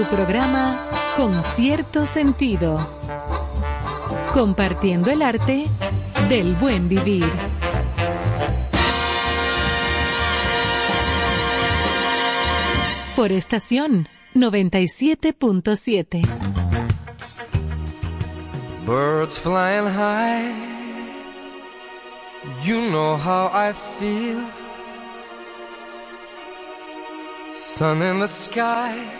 Su programa Con cierto sentido. Compartiendo el arte del buen vivir. Por estación 97.7. Birds flying high. You know how I feel. Sun in the sky.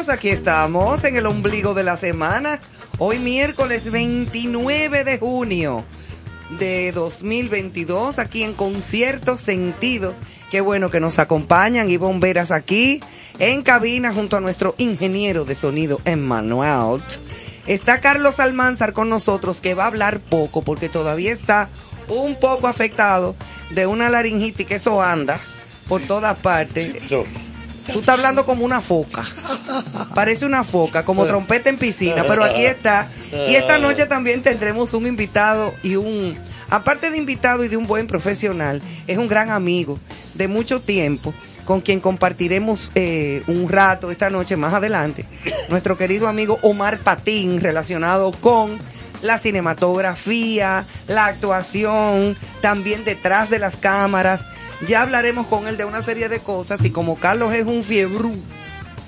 Amigos, aquí estamos en el ombligo de la semana. Hoy miércoles 29 de junio de 2022, aquí en Concierto Sentido. Qué bueno que nos acompañan y bomberas aquí en cabina junto a nuestro ingeniero de sonido Emmanuel. Está Carlos Almanzar con nosotros que va a hablar poco porque todavía está un poco afectado de una laringitis que eso anda por todas partes. Tú estás hablando como una foca. Parece una foca, como trompeta en piscina, pero aquí está. Y esta noche también tendremos un invitado y un, aparte de invitado y de un buen profesional, es un gran amigo de mucho tiempo con quien compartiremos eh, un rato esta noche más adelante, nuestro querido amigo Omar Patín, relacionado con la cinematografía, la actuación, también detrás de las cámaras. Ya hablaremos con él de una serie de cosas y como Carlos es un fiebrú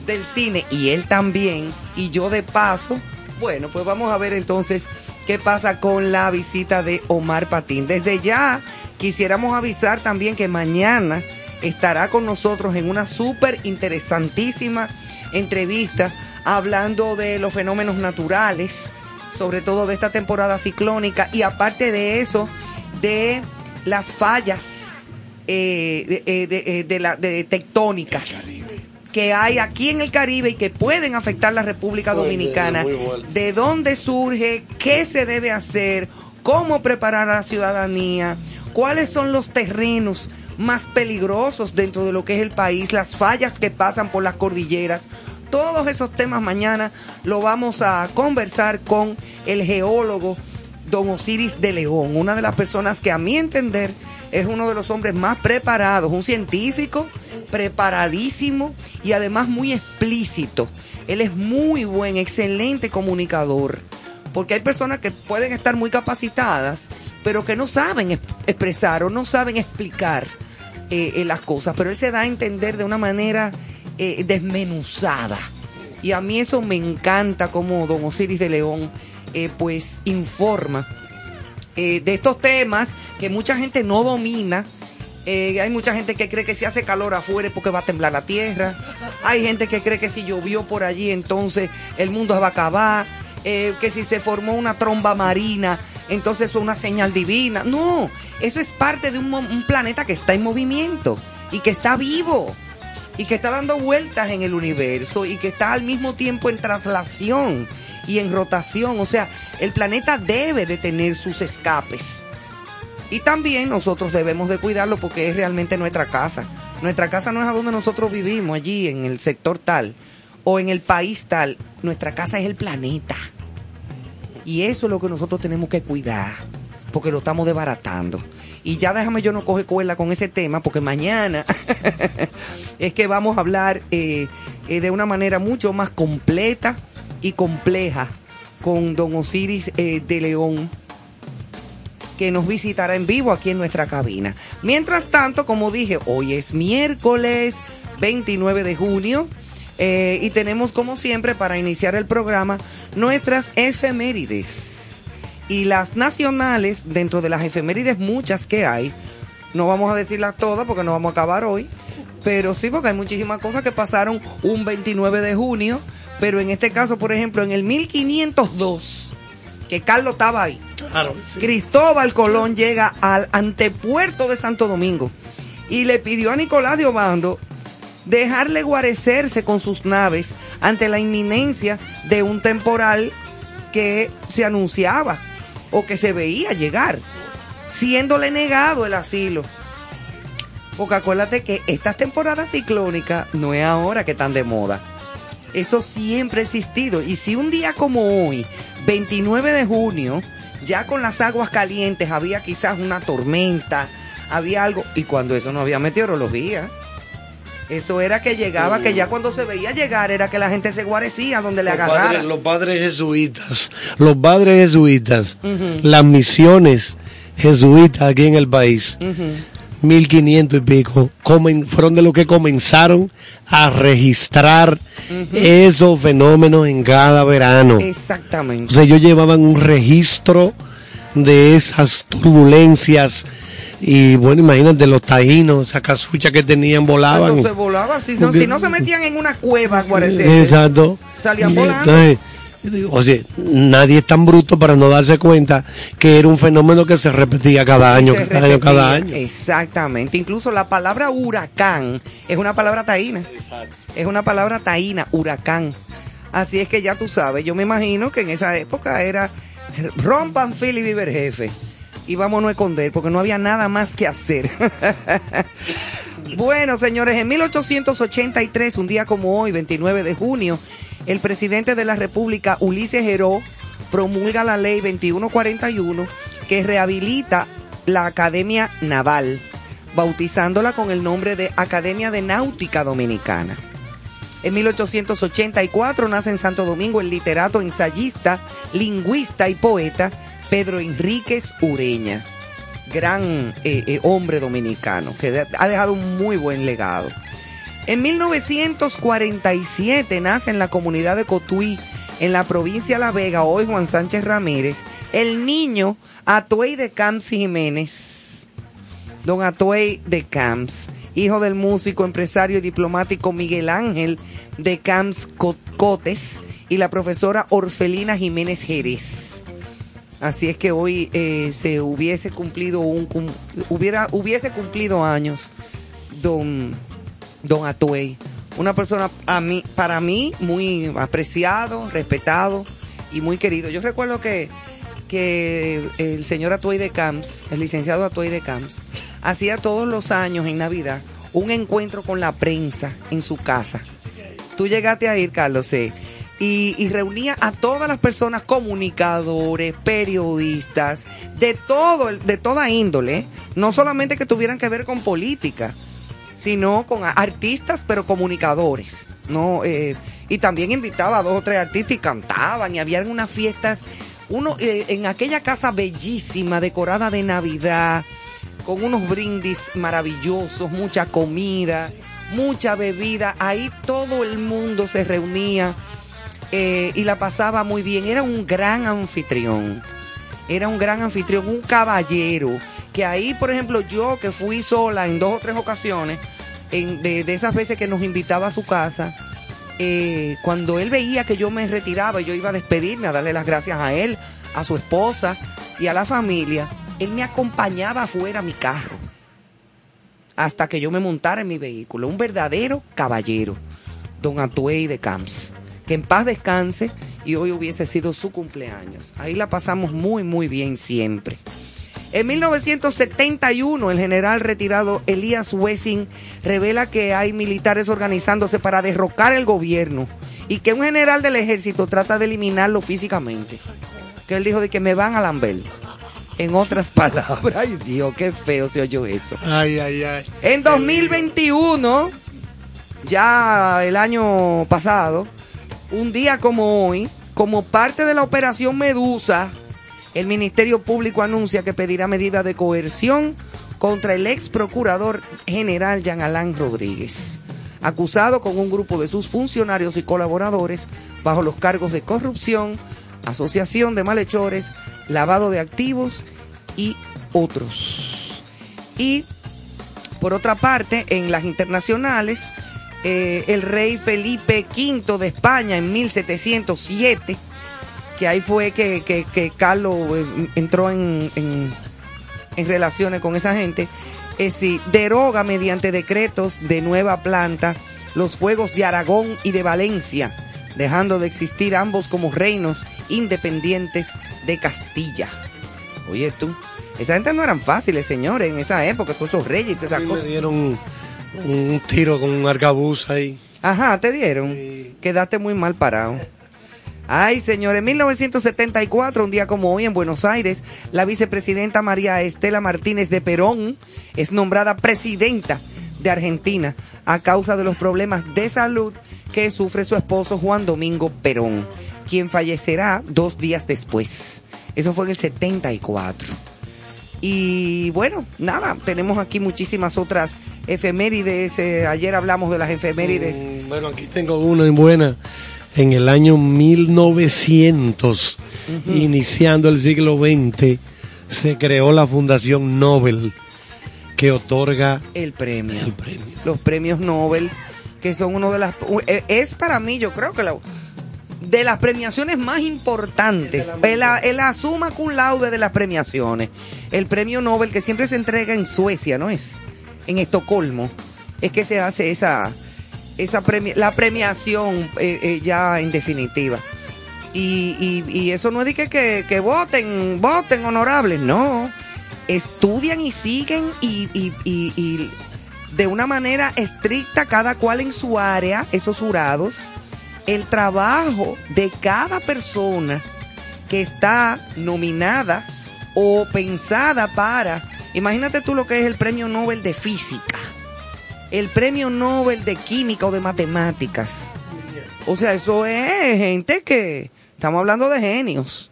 del cine y él también, y yo de paso, bueno, pues vamos a ver entonces qué pasa con la visita de Omar Patín. Desde ya quisiéramos avisar también que mañana estará con nosotros en una súper interesantísima entrevista hablando de los fenómenos naturales, sobre todo de esta temporada ciclónica y aparte de eso, de las fallas eh, de, eh, de, eh, de la, de tectónicas que hay aquí en el Caribe y que pueden afectar la República Dominicana. ¿De dónde surge? ¿Qué se debe hacer? ¿Cómo preparar a la ciudadanía? ¿Cuáles son los terrenos más peligrosos dentro de lo que es el país? Las fallas que pasan por las cordilleras. Todos esos temas mañana lo vamos a conversar con el geólogo Don Osiris de León, una de las personas que a mi entender es uno de los hombres más preparados, un científico preparadísimo y además muy explícito. Él es muy buen, excelente comunicador. Porque hay personas que pueden estar muy capacitadas, pero que no saben expresar o no saben explicar eh, eh, las cosas. Pero él se da a entender de una manera eh, desmenuzada. Y a mí eso me encanta como don Osiris de León pues informa de estos temas que mucha gente no domina eh, hay mucha gente que cree que si hace calor afuera es porque va a temblar la tierra. Hay gente que cree que si llovió por allí entonces el mundo va a acabar. Eh, que si se formó una tromba marina entonces es una señal divina. No, eso es parte de un, un planeta que está en movimiento y que está vivo y que está dando vueltas en el universo y que está al mismo tiempo en traslación y en rotación. O sea, el planeta debe de tener sus escapes. Y también nosotros debemos de cuidarlo porque es realmente nuestra casa. Nuestra casa no es a donde nosotros vivimos, allí en el sector tal o en el país tal. Nuestra casa es el planeta. Y eso es lo que nosotros tenemos que cuidar, porque lo estamos desbaratando. Y ya déjame yo no coge cuela con ese tema, porque mañana es que vamos a hablar eh, eh, de una manera mucho más completa y compleja con don Osiris eh, de León que nos visitará en vivo aquí en nuestra cabina. Mientras tanto, como dije, hoy es miércoles 29 de junio. Y tenemos como siempre para iniciar el programa nuestras efemérides. Y las nacionales, dentro de las efemérides muchas que hay, no vamos a decirlas todas porque no vamos a acabar hoy, pero sí porque hay muchísimas cosas que pasaron un 29 de junio, pero en este caso, por ejemplo, en el 1502, que Carlos estaba ahí. Cristóbal Colón llega al antepuerto de Santo Domingo y le pidió a Nicolás de Obando dejarle guarecerse con sus naves ante la inminencia de un temporal que se anunciaba o que se veía llegar, siéndole negado el asilo. Porque acuérdate que esta temporada ciclónica no es ahora que están de moda. Eso siempre ha existido. Y si un día como hoy, 29 de junio, ya con las aguas calientes había quizás una tormenta, había algo, y cuando eso no había meteorología. Eso era que llegaba, que ya cuando se veía llegar era que la gente se guarecía donde le agarrara. los padres jesuitas, los padres jesuitas, las misiones jesuitas aquí en el país, 1500 y pico, fueron de los que comenzaron a registrar esos fenómenos en cada verano. Exactamente. O sea, ellos llevaban un registro de esas turbulencias. Y bueno, imagínate los taínos, esa casucha que tenían, volaban. Eso se volaban, si, no, si no se metían en una cueva, Exacto. Salían volando. O sea, nadie es tan bruto para no darse cuenta que era un fenómeno que se repetía cada año, cada año, cada año. Exactamente. Incluso la palabra huracán es una palabra taína. Exacto. Es una palabra taína, huracán. Así es que ya tú sabes, yo me imagino que en esa época era rompan Philly y Viver jefe. Y vámonos a esconder porque no había nada más que hacer. bueno, señores, en 1883, un día como hoy, 29 de junio, el presidente de la República, Ulises Heró, promulga la ley 2141 que rehabilita la Academia Naval bautizándola con el nombre de Academia de Náutica Dominicana. En 1884 nace en Santo Domingo el literato, ensayista, lingüista y poeta Pedro Enríquez Ureña, gran eh, eh, hombre dominicano que ha dejado un muy buen legado. En 1947 nace en la comunidad de Cotuí, en la provincia de La Vega, hoy Juan Sánchez Ramírez, el niño Atuey de Camps Jiménez. Don Atuey de Camps, hijo del músico, empresario y diplomático Miguel Ángel de Camps Cotes y la profesora Orfelina Jiménez Jerez. Así es que hoy eh, se hubiese cumplido un hubiera hubiese cumplido años don don Atuey, una persona a mí para mí muy apreciado, respetado y muy querido. Yo recuerdo que que el señor Atuey de Camps, el licenciado Atuey de Camps, hacía todos los años en Navidad un encuentro con la prensa en su casa. Tú llegaste a ir, Carlos, sí y, reunía a todas las personas, comunicadores, periodistas, de todo, de toda índole, no solamente que tuvieran que ver con política, sino con artistas, pero comunicadores, ¿no? Eh, y también invitaba a dos o tres artistas y cantaban y había unas fiestas, uno eh, en aquella casa bellísima, decorada de Navidad, con unos brindis maravillosos, mucha comida, mucha bebida, ahí todo el mundo se reunía eh, y la pasaba muy bien. Era un gran anfitrión. Era un gran anfitrión, un caballero. Que ahí, por ejemplo, yo que fui sola en dos o tres ocasiones, en, de, esas veces que nos invitaba a su casa, eh, cuando él veía que yo me retiraba, yo iba a despedirme, a darle las gracias a él, a su esposa y a la familia, él me acompañaba afuera a mi carro hasta que yo me montara en mi vehículo. Un verdadero caballero, don Atuey de Camps que en paz descanse y hoy hubiese sido su cumpleaños. Ahí la pasamos muy, muy bien siempre. En 1971, el general retirado Elías Wessing revela que hay militares organizándose para derrocar el gobierno y que un general del ejército trata de eliminarlo físicamente. Que él dijo de que me van a lamber. En otras palabras, ay Dios, qué feo se oyó eso. Ay, ay, ay. En 2021, ya el año pasado, un día como hoy, como parte de la operación Medusa, el Ministerio Público anuncia que pedirá medidas de coerción contra el ex procurador general Jean Alain Rodríguez, acusado con un grupo de sus funcionarios y colaboradores bajo los cargos de corrupción, asociación de malhechores, lavado de activos y otros. Y por otra parte, en las internacionales, eh, el rey Felipe V de España en 1707, que ahí fue que, Carlos eh, entró en, en, relaciones con esa gente, es decir, deroga mediante decretos de nueva planta los fuegos de Aragón y de Valencia, dejando de existir ambos como reinos independientes de Castilla. Oye tú, esa gente no eran fáciles, señores, en esa época, todos esos reyes y esas cosas. dieron un tiro con un arcabuz ahí. Ajá, te dieron. Quedaste muy mal parado. Ay, señores, en 1974, un día como hoy en Buenos Aires, la vicepresidenta María Estela Martínez de Perón es nombrada presidenta de Argentina a causa de los problemas de salud que sufre su esposo Juan Domingo Perón, quien fallecerá dos días después. Eso fue en el 74. Y bueno, nada, tenemos aquí muchísimas otras efemérides. Eh, ayer hablamos de las efemérides. Mm, bueno, aquí tengo una en buena. En el año 1900, iniciando el siglo XX, se creó la Fundación Nobel que otorga el premio. el premio. Los premios Nobel, que son uno de las... Eh, es para mí, yo creo que la de las premiaciones más importantes, el, el suma cum laude de las premiaciones, el premio Nobel que siempre se entrega en Suecia, ¿no es? En Estocolmo, es que se hace esa, esa la premiación eh, eh, ya en definitiva. Y, y, eso no es de que, que, que, voten, voten honorables, no. Estudian y siguen y, y, y de una manera estricta cada cual en su área, esos jurados el trabajo de cada persona que está nominada o pensada para Imagínate tú lo que es el premio Nobel de Física, el premio Nobel de Química o de Matemáticas. O sea, eso es gente que, estamos hablando de genios,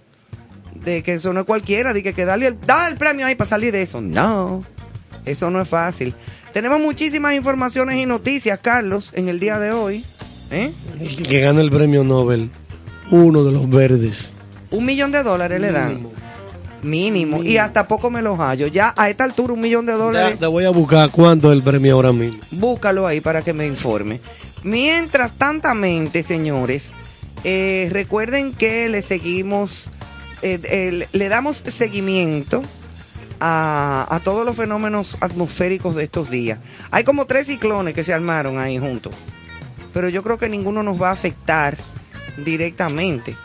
de que eso no es cualquiera, de que, que darle el, da el premio ahí para salir de eso. No, eso no es fácil. Tenemos muchísimas informaciones y noticias, Carlos, en el día de hoy. ¿Eh? El que gana el premio Nobel, uno de los verdes. Un millón de dólares le dan. Mínimo. Y hasta poco me los hallo. Ya a esta altura un millón de Ya, dólares. te voy a buscar cuánto es el premio ahora mismo. Búscalo ahí para que me informe. Mientras tantamente, señores, eh, recuerden que le seguimos, eh, eh, le damos seguimiento a, a todos los fenómenos atmosféricos de estos días. Hay como tres ciclones que se armaron ahí juntos, pero yo creo que ninguno nos va a afectar directamente.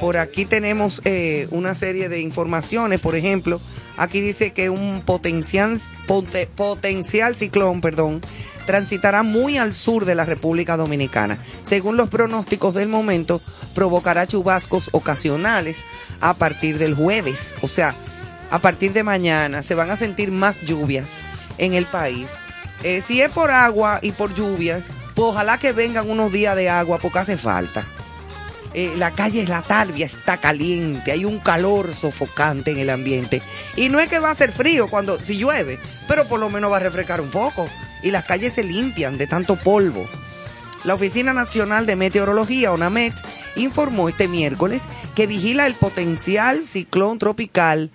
Por aquí tenemos eh, una serie de informaciones, por ejemplo, aquí dice que un potencial, pote- potencial ciclón, perdón, transitará muy al sur de la República Dominicana. Según los pronósticos del momento, provocará chubascos ocasionales a partir del jueves, o sea, a partir de mañana se van a sentir más lluvias en el país. Eh, si es por agua y por lluvias, pues ojalá que vengan unos días de agua porque hace falta. Eh, la calle La Talvia está caliente, hay un calor sofocante en el ambiente. Y no es que va a ser frío cuando si llueve, pero por lo menos va a refrescar un poco. Y las calles se limpian de tanto polvo. La Oficina Nacional de Meteorología, ONAMET, informó este miércoles que vigila el potencial ciclón tropical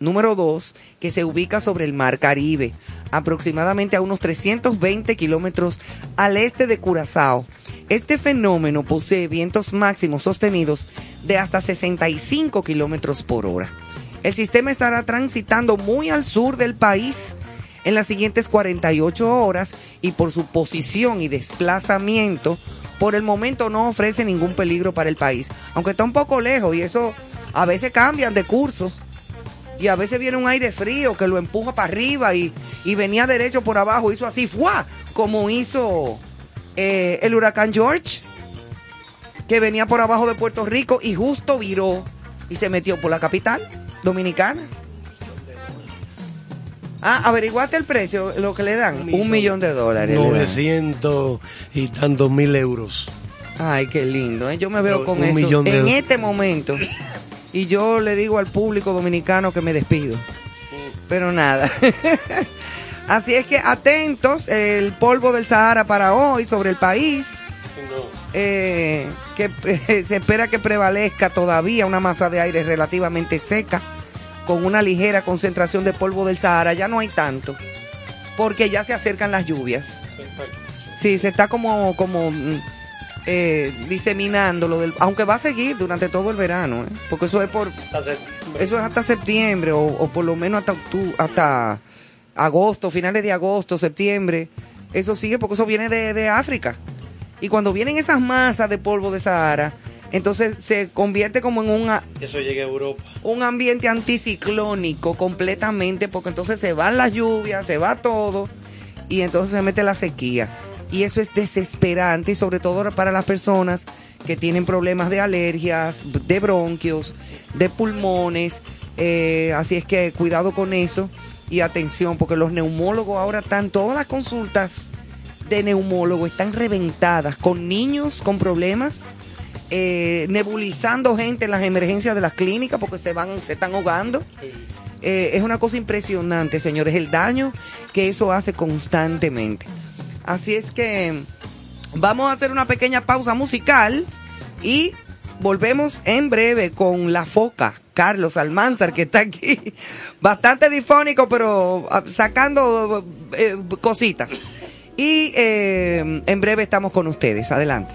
número 2, que se ubica sobre el Mar Caribe, aproximadamente a unos 320 kilómetros al este de Curazao. Este fenómeno posee vientos máximos sostenidos de hasta 65 kilómetros por hora. El sistema estará transitando muy al sur del país en las siguientes 48 horas y por su posición y desplazamiento, por el momento no ofrece ningún peligro para el país, aunque está un poco lejos y eso a veces cambian de curso y a veces viene un aire frío que lo empuja para arriba y, y venía derecho por abajo, hizo así, ¡fua! Como hizo eh, el huracán George, que venía por abajo de Puerto Rico y justo viró y se metió por la capital dominicana. Ah, averiguaste el precio, lo que le dan. Un millón, de dólares. le dan. 900 y tantos mil euros. Ay, qué lindo. ¿eh? Yo me veo Pero con un eso millón de en este momento. Y yo le digo al público dominicano que me despido. Pero nada. Así es que atentos, el polvo del Sahara para hoy sobre el país. eh, que eh, se espera que prevalezca todavía una masa de aire relativamente seca, con una ligera concentración de polvo del Sahara. Ya no hay tanto, porque ya se acercan las lluvias. Sí, se está como, como mm, eh, diseminando lo del, aunque va a seguir durante todo el verano, ¿eh? porque eso es por, eso es hasta septiembre o, o por lo menos hasta hasta agosto, finales de agosto, septiembre. Eso sigue porque eso viene de, de África. Y cuando vienen esas masas de polvo de Sahara, entonces se convierte como en una, Eso llega a Europa. un ambiente anticiclónico completamente, porque entonces se van las lluvias, se va todo, y entonces se mete la sequía. Y eso es desesperante, y sobre todo para las personas que tienen problemas de alergias, de bronquios, de pulmones. eh, así es que cuidado con eso y atención, porque los neumólogos ahora están, todas las consultas de neumólogo están reventadas con niños con problemas eh, nebulizando gente en las emergencias de las clínicas porque se van, se están ahogando. Eh, es una cosa impresionante, señores, el daño que eso hace constantemente. Así es que vamos a hacer una pequeña pausa musical y volvemos en breve con la foca, Carlos Almanzar, que está aquí, bastante difónico, pero ah, sacando eh, cositas. Y eh, en breve estamos con ustedes. Adelante.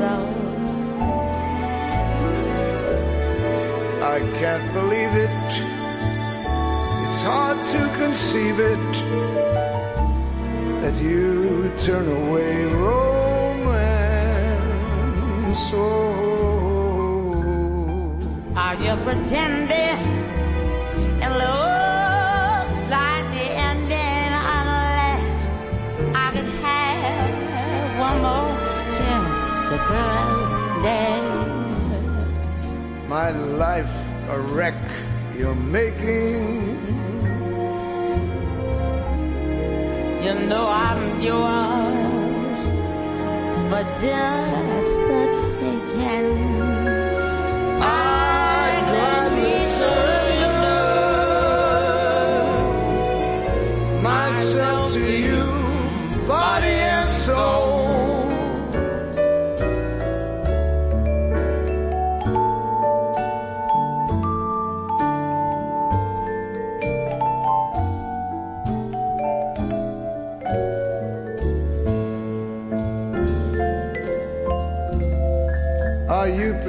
myself. I can't believe it. It's hard to conceive it that you turn away romance. Oh. Are you pretending? My life a wreck you're making. You know I'm yours, but just the taking.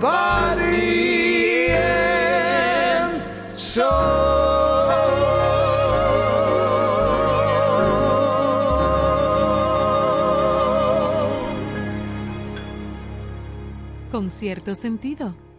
body. Con cierto sentido.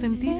Sentido.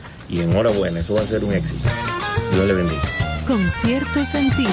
y enhorabuena, eso va a ser un éxito. Dios le bendiga. Con cierto sentido.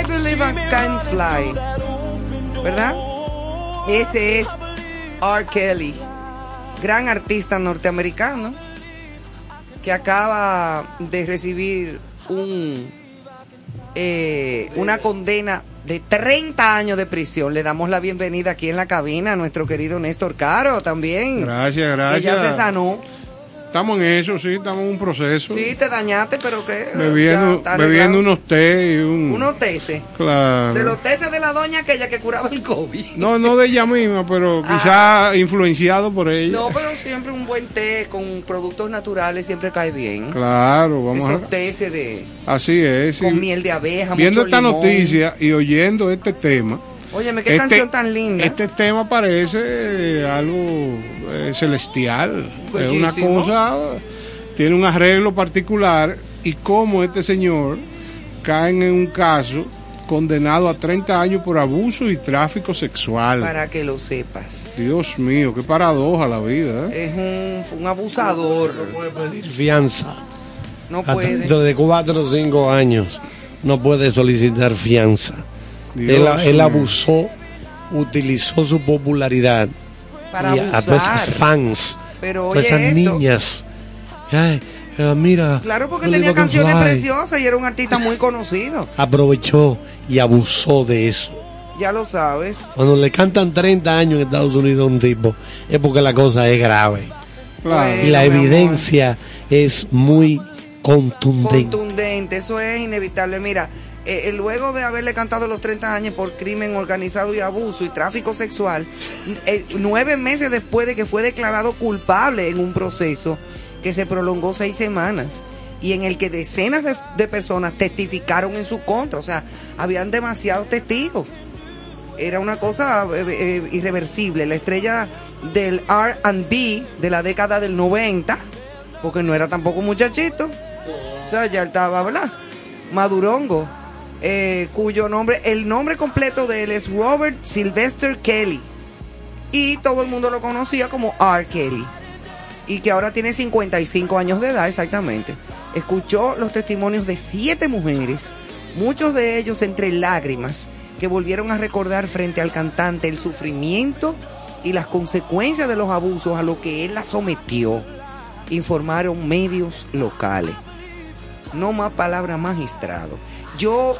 I believe I can fly. ¿Verdad? Ese es R. Kelly, gran artista norteamericano que acaba de recibir un eh, una condena de 30 años de prisión. Le damos la bienvenida aquí en la cabina a nuestro querido Néstor Caro también. Gracias, Que gracias. ya se sanó. Estamos en eso, sí, estamos en un proceso. Sí, te dañaste, pero que bebiendo bebiendo unos té y un... unos teces. Claro. De los teces de la doña aquella que curaba el COVID. No, no de ella misma, pero quizá influenciado por ella. Ah. No, pero siempre un buen té con productos naturales siempre cae bien. Claro, vamos Esos a... teces de Así es. con miel de abeja, Viendo mucho esta limón. noticia y oyendo este tema, Óyeme, qué Este- canción tan linda. este tema parece eh, algo eh, celestial. Es una cosa, tiene un arreglo particular y cómo este señor cae en un caso condenado a 30 años por abuso y tráfico sexual. Para que lo sepas. Dios mío, qué paradoja la vida. ¿eh? Es un, un abusador. Fianza. No puede. dentro de cuatro o cinco años no puede solicitar fianza. Él, él abusó, utilizó su popularidad Para y a todas esas abusar. fans, Pero todas oye esas esto. niñas. Ay, eh, mira, Claro, porque tenía canciones Fly preciosas y era un artista muy conocido. Aprovechó y abusó de eso. Ya lo sabes. Cuando le cantan 30 años en Estados Unidos a un tipo, es porque la cosa es grave. Claro. y la amor. evidencia es muy contundente. Contundente, eso es inevitable. Mira, eh, eh, luego de haberle cantado los 30 años por crimen organizado y abuso y tráfico sexual, eh, nueve meses después de que fue declarado culpable en un proceso que se prolongó seis semanas y en el que decenas de, personas testificaron en su contra, o sea, habían demasiados testigos. Era una cosa irreversible. La estrella del RB de la década del 90, porque no era tampoco muchachito, o sea, ya estaba, ¿verdad? Madurongo, eh, cuyo nombre, el nombre completo de él es Robert Sylvester Kelly. Y todo el mundo lo conocía como R. Kelly. Y que ahora tiene 55 años de edad, exactamente. Escuchó los testimonios de siete mujeres, muchos de ellos entre lágrimas, que volvieron a recordar frente al cantante el sufrimiento y las consecuencias de los abusos a lo que él la sometió, informaron medios locales. No más palabra magistrado. Yo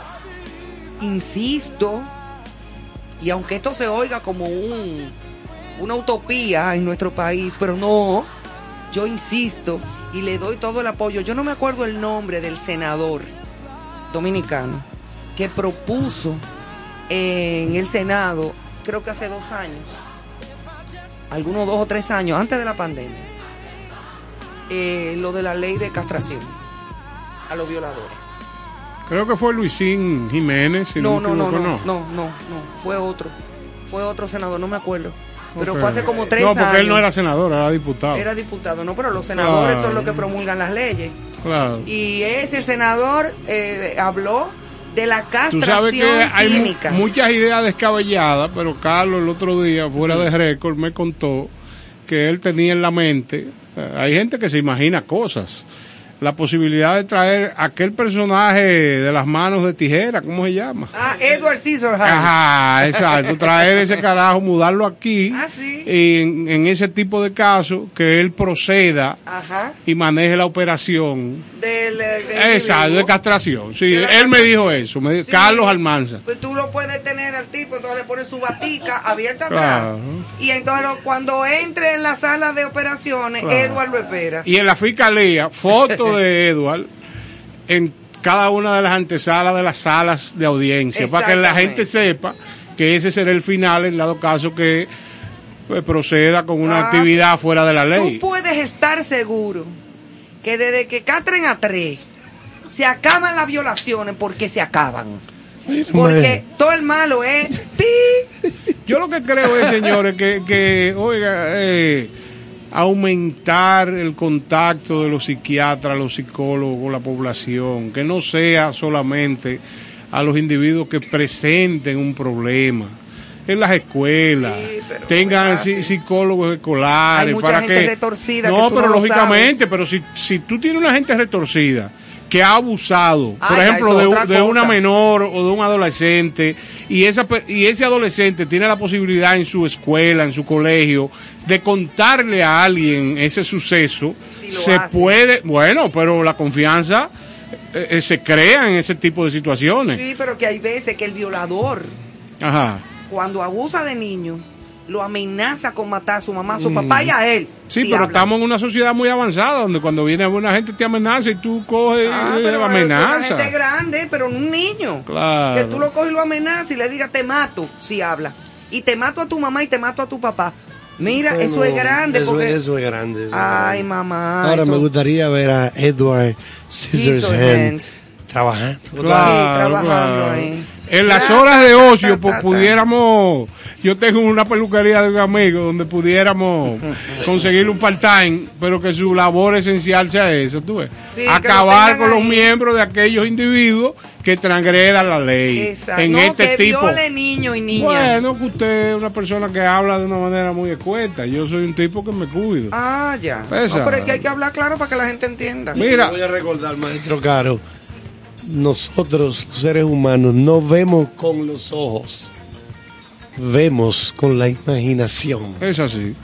insisto, y aunque esto se oiga como un, una utopía en nuestro país, pero no, yo insisto y le doy todo el apoyo. Yo no me acuerdo el nombre del senador dominicano que propuso en el Senado, creo que hace dos años, algunos dos o tres años antes de la pandemia, eh, lo de la ley de castración a los violadores. Creo que fue Luisín Jiménez, si no, No, no, no, no, no, no, no, fue otro, fue otro senador, no me acuerdo, pero Ok. fue hace como tres No, años. porque él no era senador, era diputado. Era diputado, no, pero los senadores Claro. son los que promulgan las leyes. Claro. Y ese senador eh, habló de la Tú sabes que castración hay química. muchas ideas descabelladas, pero Carlos el otro día, fuera de récord, me contó que él tenía en la mente, eh, hay gente que se imagina cosas, la posibilidad de traer aquel personaje de las manos de tijera, ¿cómo se llama? Ah, Edward Scissorhands. Ajá, exacto, traer ese carajo, mudarlo aquí, Ah, sí. y en, en ese tipo de casos, que él proceda Ajá. y maneje la operación. Del, del Exacto, de castración. Sí, De él me dijo eso, me dijo- Sí. Carlos Almanza. Pues tú lo puedes tener al tipo, entonces le pones su batica abierta Claro. atrás. Y entonces cuando entre en la sala de operaciones, Claro. Edward lo espera. Y en la fiscalía, de Edward en cada una de las antesalas de las salas de audiencia, para que la gente sepa que ese será el final en dado caso que pues, proceda con una Ah, actividad fuera de la Tú ley. puedes estar seguro que desde que catren a tres, se acaban las violaciones porque se acaban. Porque todo el malo es pi. Yo lo que creo es, señores, que, que oiga, eh, aumentar el contacto de los psiquiatras, los psicólogos con la población, que no sea solamente a los individuos que presenten un problema en las escuelas, tengan psi- psicólogos escolares Hay mucha para gente que retorcida no, que tú pero no lógicamente, pero si si tú tienes una gente retorcida que ha abusado, por ejemplo, de, de una menor o de un adolescente, y, esa, y ese adolescente tiene la posibilidad en su escuela, en su colegio, de contarle a alguien ese suceso, se hace. puede, bueno, pero la confianza eh, eh, se crea en ese tipo de situaciones. Sí, pero que hay veces que el violador, Ajá. cuando abusa de niños, lo amenaza con matar a su mamá, a su Mm. papá y a él. Sí, Si pero hablan. estamos en una sociedad muy avanzada donde cuando viene una gente te amenaza y tú coges Ah, y pero eso es una amenaza. gente grande, pero no un niño. Claro. Que tú lo coges y lo amenazas y le digas te mato si habla. Y te mato a tu mamá y te mato a tu papá. Mira, Bueno, eso es grande. Eso, porque... eso es grande. eso es Ay, mamá. Ahora eso- me gustaría ver a Edward Scissorhands trabajando. Claro, trabajando claro. ahí. En las horas de ocio, pues pudiéramos. Yo tengo una peluquería de un amigo donde pudiéramos conseguir un part-time, pero que su labor esencial sea esa, tú ves. Sí, que lo Acabar con los miembros de aquellos individuos que transgredan la ley. Exacto. En no, este que tipo. viole niño y niña. Bueno, que usted es una persona que habla de una manera muy escueta. Yo soy un tipo que me cuido. Ah, ya. Esa. No, pero es que hay que hablar claro para que la gente entienda. Mira. Voy a recordar, maestro Caro. Nosotros, seres humanos, no vemos con los ojos. Vemos con la imaginación. Es así.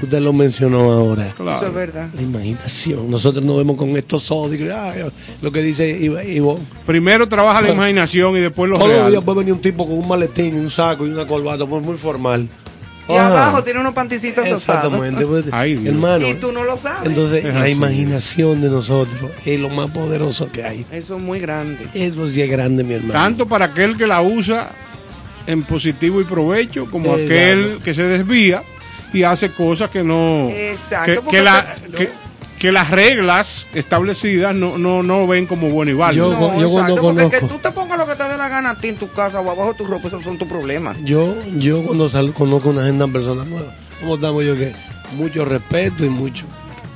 Usted lo mencionó ahora. Eso es verdad. La imaginación. Nosotros no vemos con estos ojos. digo, "Ay, lo que dice Ivo-. Primero trabaja la imaginación y después lo Todos los días puede venir un tipo con un maletín, y un saco y una corbata muy, muy formal. Y Ajá. abajo tiene unos panticitos. Exactamente. pues, Ay, hermano. Y tú no lo sabes. Entonces, Es la así. imaginación de nosotros es lo más poderoso que hay. Eso es muy grande. Eso sí es grande, mi hermano. Tanto para aquel que la usa en positivo y provecho, como Exacto. aquel que se desvía y hace cosas que no. Exacto, que, que la- que- que las reglas establecidas no, no, no ven como bueno y válido. Yo- No, yo cuando exacto, porque que conozco- tú te pongas lo que te dé la gana a ti en tu casa o abajo de tu ropa, esos son tus problemas. Yo, yo cuando salgo conozco una agenda personas nuevas. ¿Cómo estamos yo que? Mucho respeto y mucho.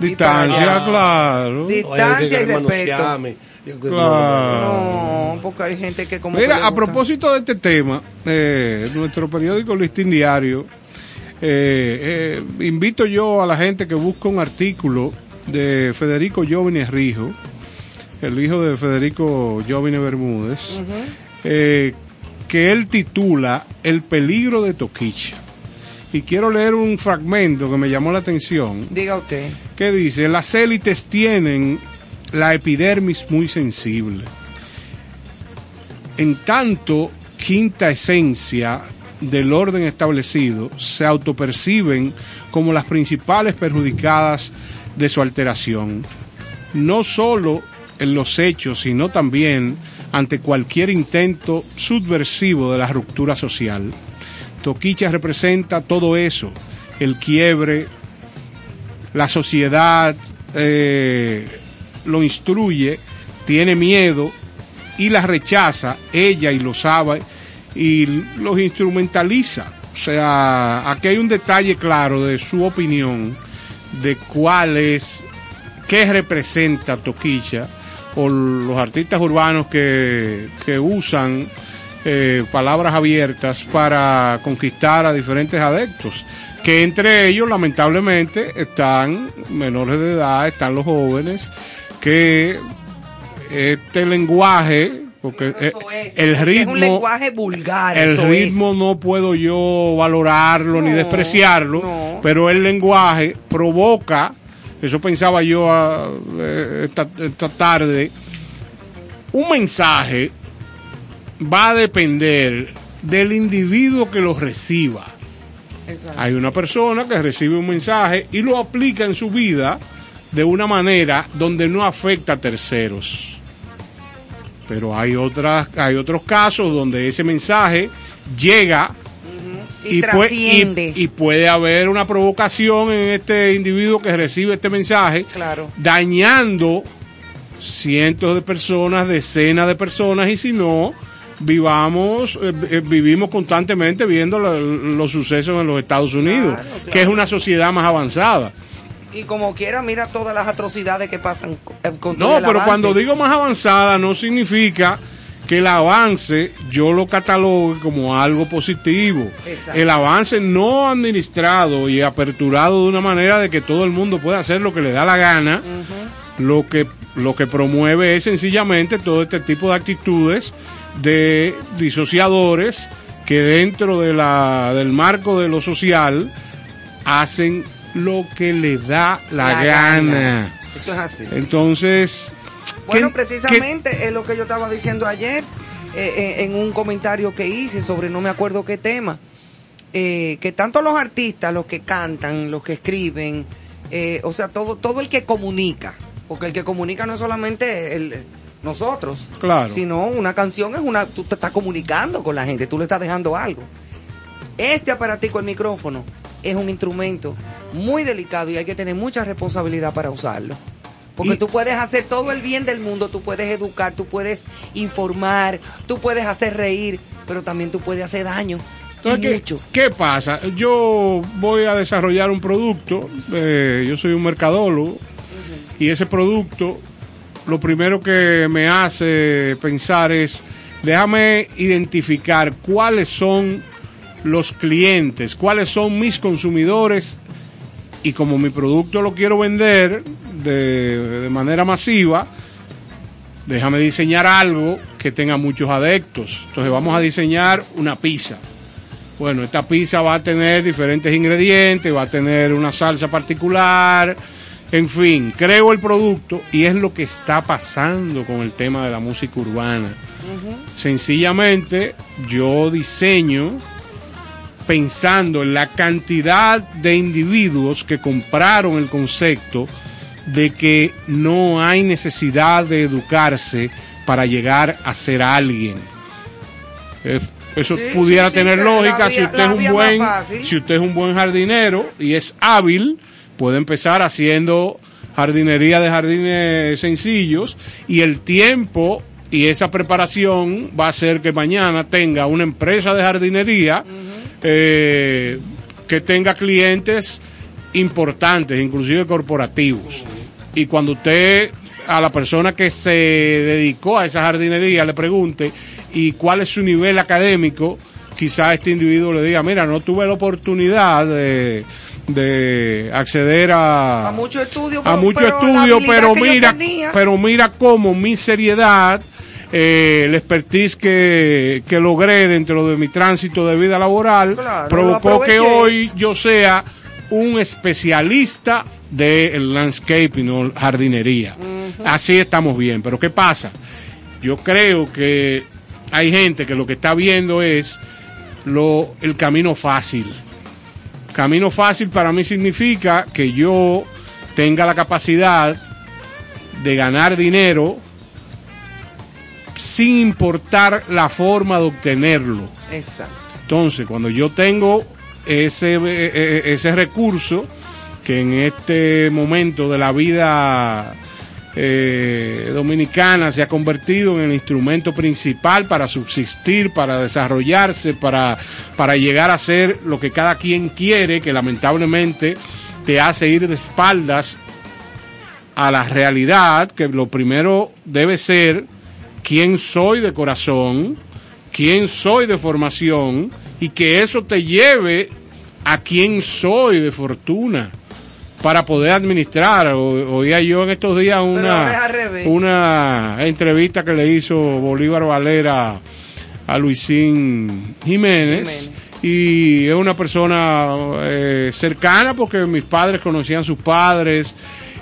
Distancia, claro. Distancia y respeto. Claro. No, porque hay gente que como Mira, a propósito de este tema, eh, nuestro periódico Listín Diario, eh, eh, invito yo a la gente que busque un artículo de Federico Jóvenes Rijo, el hijo de Federico Jóvenes Bermúdez, eh, que él titula El peligro de Toquicha. Y quiero leer un fragmento que me llamó la atención Diga usted. que dice, las élites tienen la epidermis muy sensible. En tanto, quinta esencia del orden establecido se autoperciben como las principales perjudicadas de su alteración, no solo en los hechos, sino también ante cualquier intento subversivo de la ruptura social. Toquicha representa todo eso, el quiebre, la sociedad eh, lo instruye, tiene miedo y la rechaza, ella y lo sabe, y los instrumentaliza. O sea, aquí hay un detalle claro de su opinión de cuál es, qué representa Toquicha o los artistas urbanos que, que usan eh, palabras abiertas para conquistar a diferentes adeptos, que entre ellos lamentablemente están menores de edad, están los jóvenes, que este lenguaje, porque eh, Eso es. el Es un ritmo, lenguaje vulgar. el ritmo es. no puedo yo valorarlo ni despreciarlo, no. pero el lenguaje provoca, eso pensaba yo ah, eh, esta, esta tarde, un mensaje va a depender del individuo que lo reciba. Exacto. Hay una persona que recibe un mensaje y lo aplica en su vida de una manera donde no afecta a terceros. Pero hay otras, hay otros casos donde ese mensaje llega Y, y- y puede haber una provocación en este individuo que recibe este mensaje, Claro. dañando cientos de personas, decenas de personas, y si no, vivamos, eh, eh, vivimos constantemente viendo los sucesos en los Estados Unidos, Claro, claro. que es una sociedad más avanzada. Y como quiera, mira todas las atrocidades que pasan co- eh, con todo No, el pero avance. cuando digo más avanzada no significa que el avance yo lo catalogue como algo positivo. Exacto. El avance no administrado y aperturado de una manera de que todo el mundo pueda hacer lo que le da la gana, lo que lo que promueve es sencillamente todo este tipo de actitudes de disociadores que dentro de la, del marco de lo social hacen lo que le da la, La gana. gana. Eso es así. Entonces, Bueno, ¿qué- precisamente es lo que yo estaba diciendo ayer eh, en, en un comentario que hice sobre no me acuerdo qué tema. Eh, que tanto los artistas, los que cantan, los que escriben, eh, o sea, todo, todo el que comunica, porque el que comunica no es solamente el, nosotros, Claro. sino una canción es una, tú te estás comunicando con la gente, tú le estás dejando algo. Este aparatico, el micrófono, es un instrumento muy delicado y hay que tener mucha responsabilidad para usarlo. Porque Y- tú puedes hacer todo el bien del mundo, tú puedes educar, tú puedes informar, tú puedes hacer reír, pero también tú puedes hacer daño. Entonces, ¿qué, mucho. qué pasa? Yo voy a desarrollar un producto, eh, yo soy un mercadólogo, y ese producto lo primero que me hace pensar es, déjame identificar cuáles son los clientes, cuáles son mis consumidores, y como mi producto lo quiero vender de, manera masiva, déjame diseñar algo que tenga muchos adeptos. Entonces vamos a diseñar una pizza. Bueno, esta pizza va a tener diferentes ingredientes, va a tener una salsa particular, en fin, creo el producto y es lo que está pasando con el tema de la música urbana. Sencillamente yo diseño pensando en la cantidad de individuos que compraron el concepto de que no hay necesidad de educarse para llegar a ser alguien. Eso Sí, pudiera sí, tener lógica vía- si usted es un buen si usted es un buen jardinero y es hábil, puede empezar haciendo jardinería de jardines sencillos y el tiempo y esa preparación va a hacer que mañana tenga una empresa de jardinería eh, que tenga clientes importantes, inclusive corporativos. Y cuando usted a la persona que se dedicó a esa jardinería le pregunte y cuál es su nivel académico, quizá este individuo le diga, mira, no tuve la oportunidad de, de acceder a, A mucho estudio, a pero- mucho pero estudio, pero mira, pero mira cómo mi seriedad, eh, el expertise que, que logré dentro de mi tránsito de vida laboral, Claro, provocó que hoy yo sea un especialista del landscaping o jardinería. Así estamos bien, pero ¿qué pasa? Yo creo que hay gente que lo que está viendo es lo, el camino fácil. Camino fácil para mí significa que yo tenga la capacidad de ganar dinero sin importar la forma de obtenerlo. Exacto. Entonces, cuando yo tengo ese, eh, eh, ese recurso, que en este momento de la vida eh, dominicana se ha convertido en el instrumento principal para subsistir, para desarrollarse, para, para llegar a ser lo que cada quien quiere, que lamentablemente te hace ir de espaldas a la realidad, que lo primero debe ser quién soy de corazón, quién soy de formación y que eso te lleve a quién soy de fortuna para poder administrar. O- Oía yo en estos días una, una entrevista que le hizo Bolívar Valera a Luisín Jiménez. Y es una persona eh, cercana porque mis padres conocían a sus padres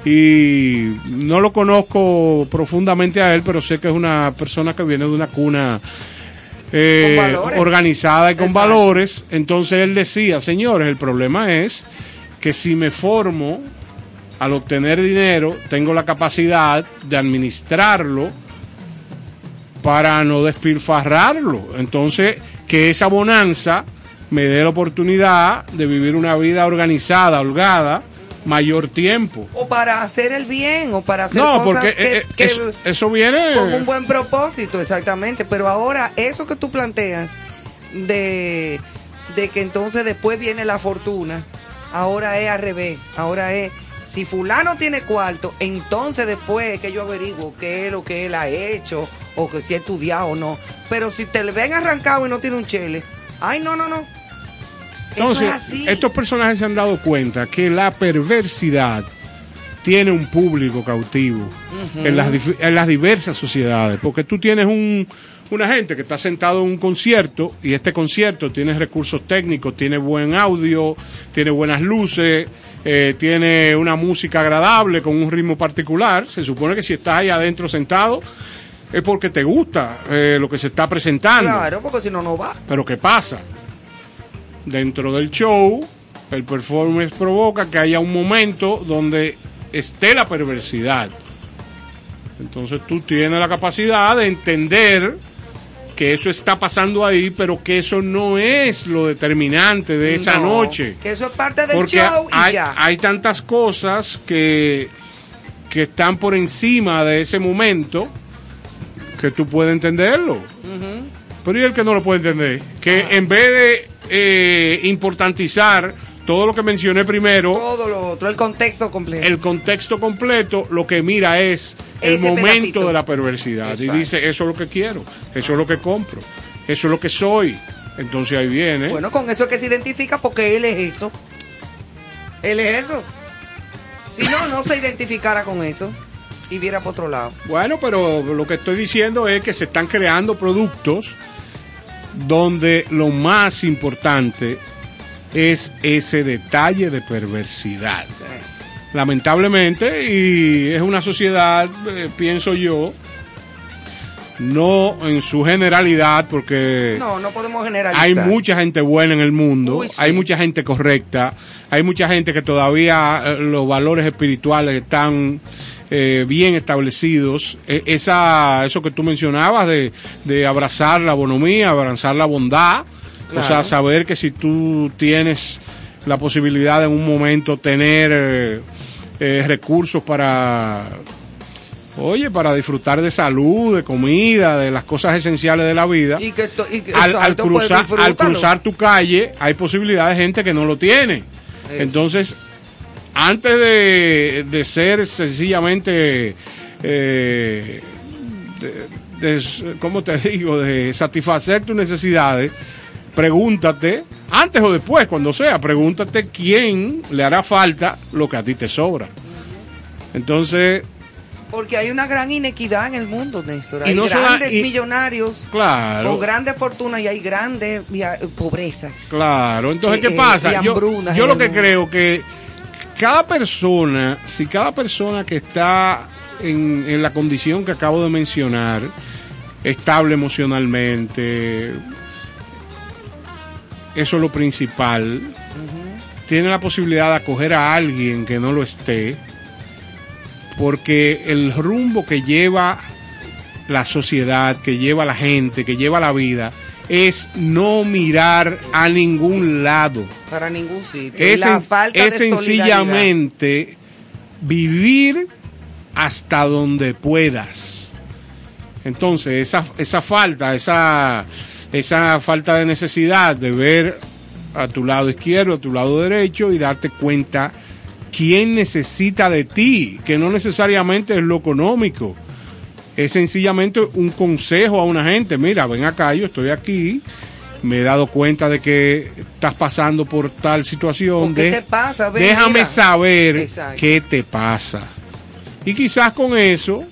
y no lo conozco profundamente a él, pero sé que es una persona que viene de una cuna eh, organizada y con Exacto. valores. Entonces él decía, señores, el problema es que si me formo al obtener dinero, tengo la capacidad de administrarlo para no despilfarrarlo. Entonces, que esa bonanza me dé la oportunidad de vivir una vida organizada, holgada, mayor tiempo. O para hacer el bien, o para hacer No, cosas porque que, eh, que- eso, eso viene... con un buen propósito, exactamente. Pero ahora, eso que tú planteas de, de que entonces después viene la fortuna, ahora es al revés. Ahora es, si fulano tiene cuarto, entonces después es que yo averiguo qué es lo que él ha hecho, o que si ha estudiado o no. Pero si te le ven arrancado y no tiene un chele, ay, no, no, no. Entonces, eso es así. estos personajes se han dado cuenta que la perversidad tiene un público cautivo las, en las diversas sociedades, porque tú tienes un, una gente que está sentado en un concierto y este concierto tiene recursos técnicos, tiene buen audio, tiene buenas luces, eh, tiene una música agradable con un ritmo particular. Se supone que si estás ahí adentro sentado es porque te gusta eh, lo que se está presentando. Claro, porque si no, no va. Pero ¿qué pasa? Dentro del show, el performance provoca que haya un momento donde esté la perversidad. Entonces tú tienes la capacidad de entender que eso está pasando ahí, pero que eso no es lo determinante de esa No, noche. Que eso es parte del Porque show y hay, ya. hay tantas cosas que, que están por encima de ese momento que tú puedes entenderlo. Pero ¿y el que no lo puede entender? Que en vez de eh, importantizar todo lo que mencioné primero, Todo lo otro, el contexto completo. el contexto completo, lo que mira es el Ese momento pedacito. de la perversidad. Exacto. Y dice, eso es lo que quiero, eso es lo que compro, eso es lo que soy. Entonces ahí viene. Bueno, con eso es que se identifica porque él es eso. Él es eso. Si no, no se identificara con eso y viera por otro lado. Bueno, pero lo que estoy diciendo es que se están creando productos donde lo más importante es ese detalle de perversidad. Lamentablemente, y es una sociedad, eh, pienso yo, no en su generalidad, porque No, no podemos generalizar. hay mucha gente buena en el mundo, Uy, sí. hay mucha gente correcta, hay mucha gente que todavía eh, los valores espirituales están eh, bien establecidos. E- esa, eso que tú mencionabas de, de abrazar la bonomía, abrazar la bondad, o sea, saber que si tú tienes la posibilidad en un momento tener eh, eh, recursos para Oye, para disfrutar de salud, de comida, de las cosas esenciales de la vida. Y que to- y que- al, cruzar, al cruzar tu calle hay posibilidad de gente que no lo tiene. Entonces, antes de, de ser sencillamente, eh, de, de- ¿cómo te digo?, de satisfacer tus necesidades, pregúntate, antes o después, cuando sea, pregúntate quién le hará falta lo que a ti te sobra. Entonces, Porque hay una gran inequidad en el mundo, Néstor. Y Hay no grandes y- millonarios claro. con grandes fortunas y hay grandes pobrezas. Claro, entonces, Eh, ¿qué eh, pasa? Yo, yo lo que mundo. creo que cada persona, si cada persona que está en, en la condición que acabo de mencionar, estable emocionalmente, eso es lo principal, tiene la posibilidad de acoger a alguien que no lo esté, porque el rumbo que lleva la sociedad, que lleva la gente, que lleva la vida, es no mirar a ningún lado. Para ningún sitio. Es, la falta es de sencillamente vivir hasta donde puedas. Entonces, esa, esa falta, esa, esa falta de necesidad de ver a tu lado izquierdo, a tu lado derecho y darte cuenta quién necesita de ti, que no necesariamente es lo económico. Es sencillamente un consejo a una gente. Mira, ven acá, yo estoy aquí, me he dado cuenta de que estás pasando por tal situación. ¿Qué de- te pasa? Ven, déjame mira. saber Exacto. qué te pasa. Y quizás con eso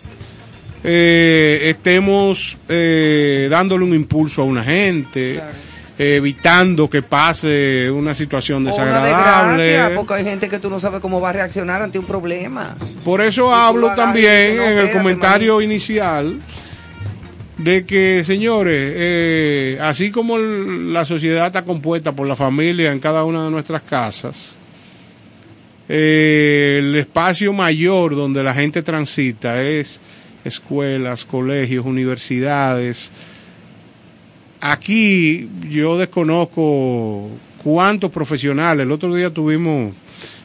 eh, estemos eh, dándole un impulso a una gente, evitando que pase una situación una desagradable. desgracia, porque hay gente que tú no sabes cómo va a reaccionar ante un problema. Por eso Y hablo también no, en el comentario inicial de que, señores, eh, así como el- la sociedad está compuesta por la familia en cada una de nuestras casas, eh, el espacio mayor donde la gente transita es escuelas, colegios, universidades. Aquí yo desconozco cuántos profesionales, el otro día tuvimos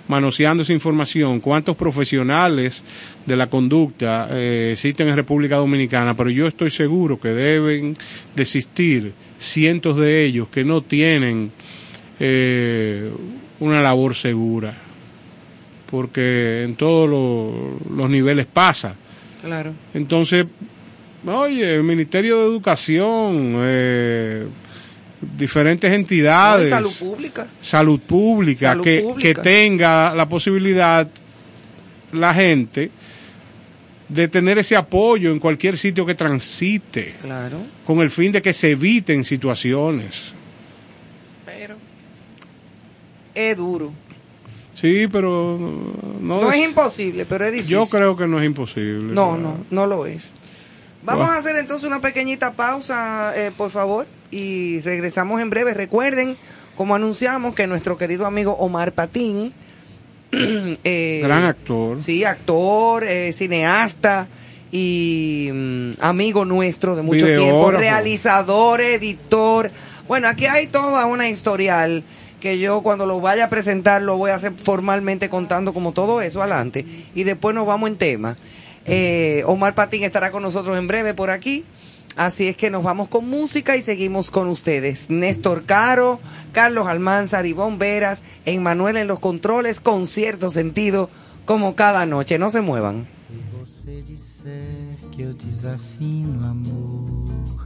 manoseando esa información, cuántos profesionales de la conducta eh, existen en República Dominicana, pero yo estoy seguro que deben de existir cientos de ellos que no tienen eh, una labor segura, porque en todos lo- los niveles pasa. Claro. Entonces, oye, el Ministerio de Educación, eh, diferentes entidades, No, salud pública. salud pública, Salud que, pública. que tenga la posibilidad la gente de tener ese apoyo en cualquier sitio que transite, Claro. con el fin de que se eviten situaciones. Pero es duro. Sí, pero no, No es imposible, pero es difícil. yo creo que no es imposible. No, no, no lo es. Vamos a hacer entonces una pequeñita pausa, eh, por favor, y regresamos en breve. Recuerden, como anunciamos, que nuestro querido amigo Omar Patín, eh, Gran actor. sí, actor, eh, cineasta y mm, amigo nuestro de mucho tiempo, realizador, editor. Bueno, aquí hay toda una historial que yo cuando lo vaya a presentar lo voy a hacer formalmente contando como todo eso adelante y después nos vamos en tema. Eh, Omar Patín estará con nosotros en breve por aquí. Así es que nos vamos con música y seguimos con ustedes. Néstor Caro, Carlos Almanzar, Ivonne Veras, Emmanuel en los controles, con cierto sentido, como cada noche. No se muevan. você disser que eu desafino amor,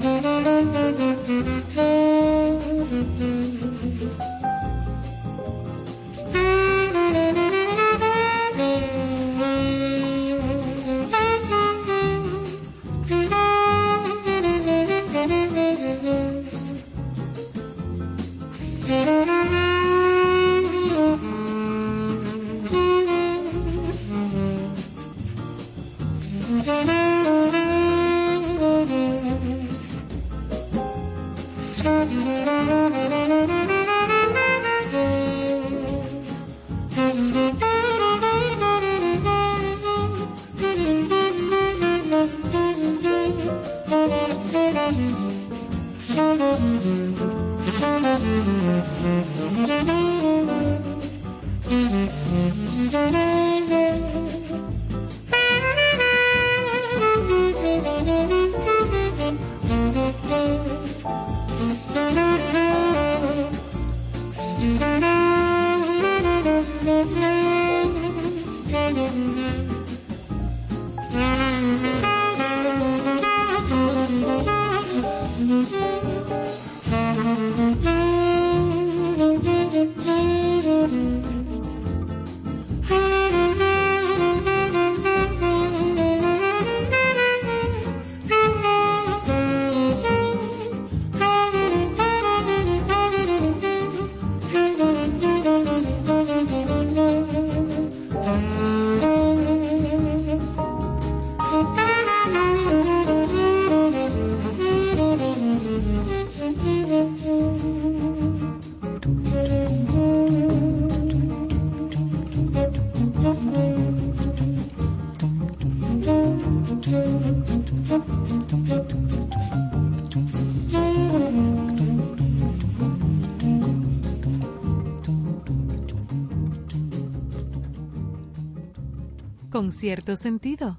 Thank you. Cierto sentido.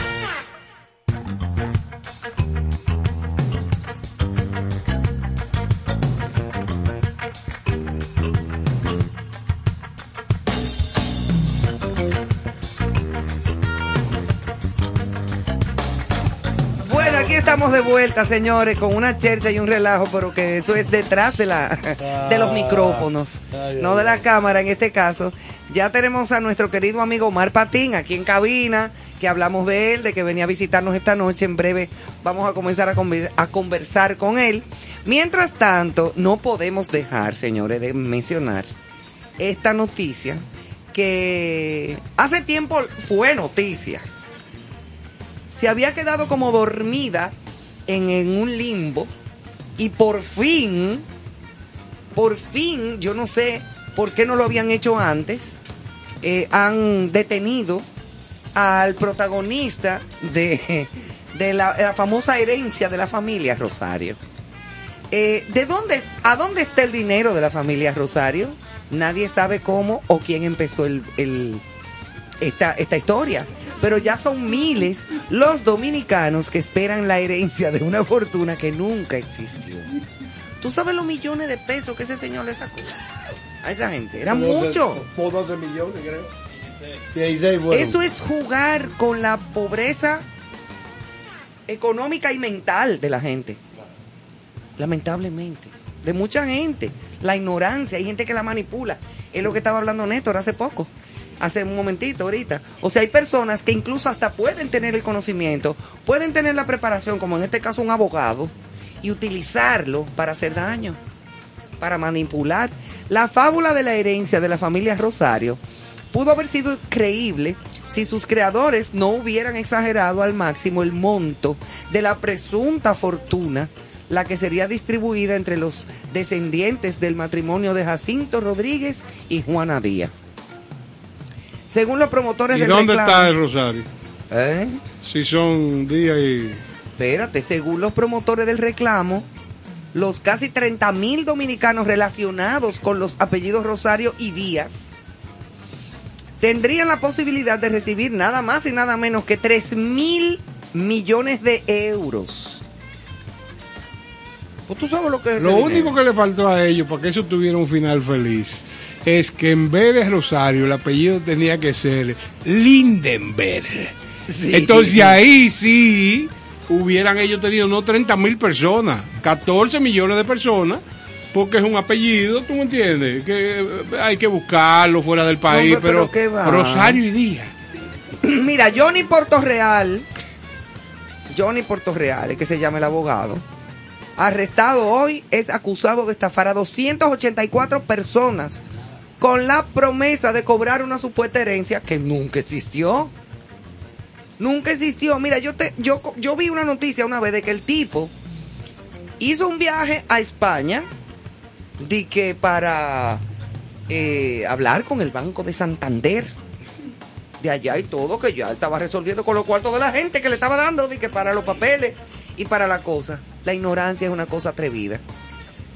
Estamos de vuelta, señores, con una chercha y un relajo, pero que eso es detrás de, la, de los micrófonos, no de la cámara en este caso. Ya tenemos a nuestro querido amigo Omar Patín aquí en cabina, que hablamos de él, de que venía a visitarnos esta noche. En breve vamos a comenzar a, conver- a conversar con él. Mientras tanto, no podemos dejar, señores, de mencionar esta noticia que hace tiempo fue noticia se había quedado como dormida en, un limbo y por fin, por fin, yo no sé por qué no lo habían hecho antes, eh, han detenido al protagonista de, de la, famosa herencia de la familia Rosario. Eh, ¿De dónde, a dónde está el dinero de la familia Rosario? Nadie sabe cómo o quién empezó el- esta, esta historia. Pero ya son miles los dominicanos que esperan la herencia de una fortuna que nunca existió. ¿Tú sabes los millones de pesos que ese señor le sacó a esa gente? Era mucho. Como 12 millones, creo. 16 fueron. Eso es jugar con la pobreza económica y mental de la gente. Lamentablemente. De mucha gente. La ignorancia. Hay gente que la manipula. Es lo que estaba hablando Néstor hace poco. Hace un momentito ahorita. O sea, hay personas que incluso hasta pueden tener el conocimiento, pueden tener la preparación, como en este caso un abogado, y utilizarlo para hacer daño, para manipular. La fábula de la herencia de la familia Rosario pudo haber sido creíble si sus creadores no hubieran exagerado al máximo el monto de la presunta fortuna, la que sería distribuida entre los descendientes del matrimonio de Jacinto Rodríguez y Juana Díaz. Según los promotores ¿Y del dónde reclamo- está el Rosario? ¿Eh? Si son días y... Espérate, según los promotores del reclamo, los casi 30 mil dominicanos relacionados con los apellidos Rosario y Díaz tendrían la posibilidad de recibir nada más y nada menos que 3 mil millones de euros. Pues tú sabes lo que es Lo único dinero. que le faltó a ellos para que eso tuviera un final feliz es que en vez de Rosario el apellido tenía que ser Lindenberg. Sí. Entonces ahí sí hubieran ellos tenido no 30 mil personas, 14 millones de personas, porque es un apellido, ¿tú me entiendes? Que eh, hay que buscarlo fuera del país, pero pero, qué va. Rosario y Díaz. Mira, Johnny Portorreal, Johnny Portorreal, es que se llama el abogado, arrestado hoy, es acusado de estafar a 284 personas con la promesa de cobrar una supuesta herencia que nunca existió. Nunca existió. Mira, yo te, yo, yo vi una noticia una vez de que el tipo hizo un viaje a España, de que para eh, hablar con el Banco de Santander de allá y todo, que ya estaba resolviendo con los cuartos de la gente que le estaba dando, de que para los papeles y para la cosa. La ignorancia es una cosa atrevida.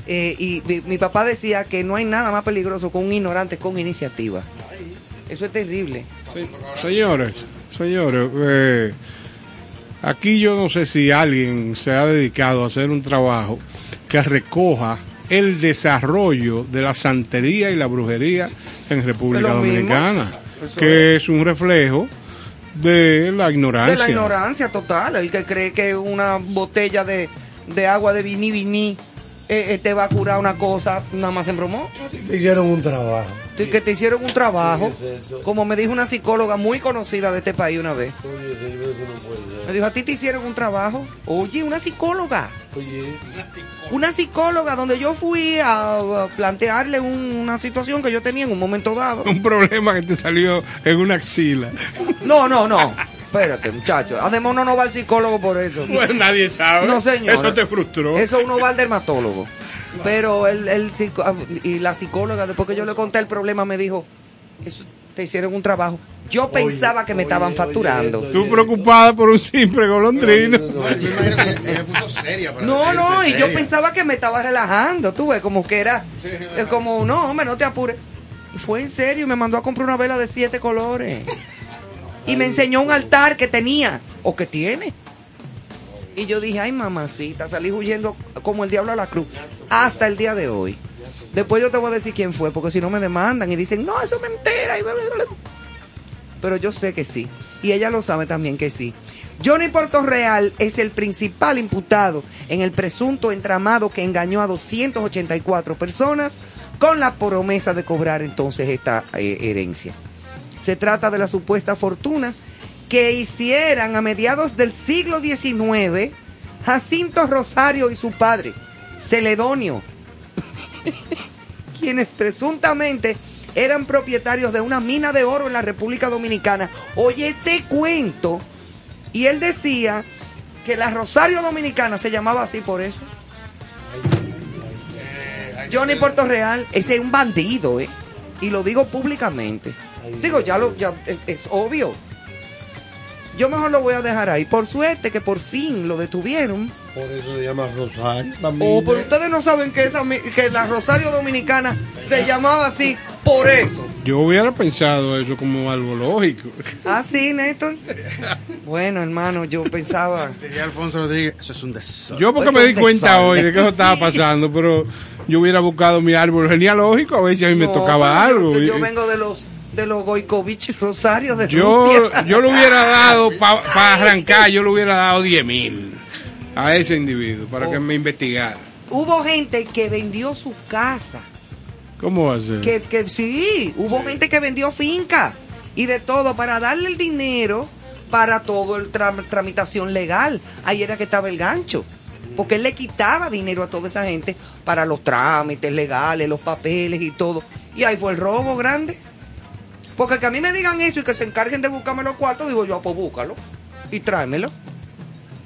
Eh, y mi, mi papá decía que no hay nada más peligroso que un ignorante con iniciativa. Eso es terrible. Señores, señores, eh, aquí yo no sé si alguien se ha dedicado a hacer un trabajo que recoja el desarrollo de la santería y la brujería en República. Dominicana, que es un reflejo de la De ignorancia. la ignorancia total. El que cree que una botella de, de agua de vini vini eh, eh, te va a curar una cosa, nada más en bromó. Te hicieron un trabajo. Sí, Que te hicieron un trabajo, como me dijo una psicóloga muy conocida de este país una vez. Oye, ese yo creo que no puede ser. Me dijo, ¿a ti te hicieron un trabajo? Oye, una psicóloga. Oye, Una psicóloga donde yo fui a, a plantearle un- una situación que yo tenía en un momento dado. Un problema que te salió en una axila. No, no, no. Espérate, muchacho. Además, uno no va al psicólogo por eso. Pues nadie sabe. No, señor. Eso te frustró. Eso uno va al dermatólogo. Pero el, el psico- ah, y la psicóloga, después que yo le conté el problema, me dijo, eso te hicieron un trabajo. Yo pensaba que me estaban facturando. Tú preocupada por un simple golondrino. No, no, y yo pensaba que me estaba relajando, tú ves, como que era, es como, no, hombre, no te apures. Y fue en serio, y me mandó a comprar una vela de siete colores. Y me enseñó un altar que tenía, o que tiene. Y yo dije, ay, mamacita, salí huyendo como el diablo a la cruz, hasta el día de hoy. Después yo te voy a decir quién fue, porque si no me demandan y dicen, no, eso bla, bla. Pero yo sé que sí. Y ella lo sabe también que sí. Johnny Portorreal es el principal imputado en el presunto entramado que engañó a 284 personas con la promesa de cobrar entonces esta eh, herencia. Se trata de la supuesta fortuna que hicieran a mediados del siglo XIX Jacinto Rosario y su padre, Celedonio, quienes presuntamente eran propietarios de una mina de oro en la República Dominicana. Oye, te cuento. Y él decía que la Rosario Dominicana se llamaba así por eso. Johnny Puerto Real, ese es un bandido, ¿eh? Y lo digo públicamente. Digo, ya lo, ya es, es obvio. Yo mejor lo voy a dejar ahí. Por suerte que por fin lo detuvieron. Por eso se llama Rosario. la Oh, pero ustedes no saben que, esa, que la Rosario Dominicana se llamaba así por eso. Yo hubiera pensado eso como algo lógico. Ah, sí, Néstor. Bueno, hermano, yo pensaba. Diría Alfonso Rodríguez, eso es un desastre. Yo porque me di cuenta hoy de que eso estaba pasando, pero yo hubiera buscado mi árbol genealógico a ver si a mí me tocaba yo- algo. Yo, vengo de los de los Goikovich Rosario de Yo, Rusia. yo le hubiera dado, para arrancar, yo le hubiera dado 10 mil a ese individuo para Oh. que me investigara. Hubo gente que vendió su casa. ¿Cómo va a ser? Que, que sí, hubo gente que vendió finca y de todo para darle el dinero para todo el tram- tramitación legal. Ahí era que estaba el gancho. Porque él le quitaba dinero a toda esa gente para los trámites legales, los papeles y todo. Y ahí fue el robo grande. Porque que a mí me digan eso y que se encarguen de buscarme los cuartos, digo yo, ah, pues búscalo y tráemelo.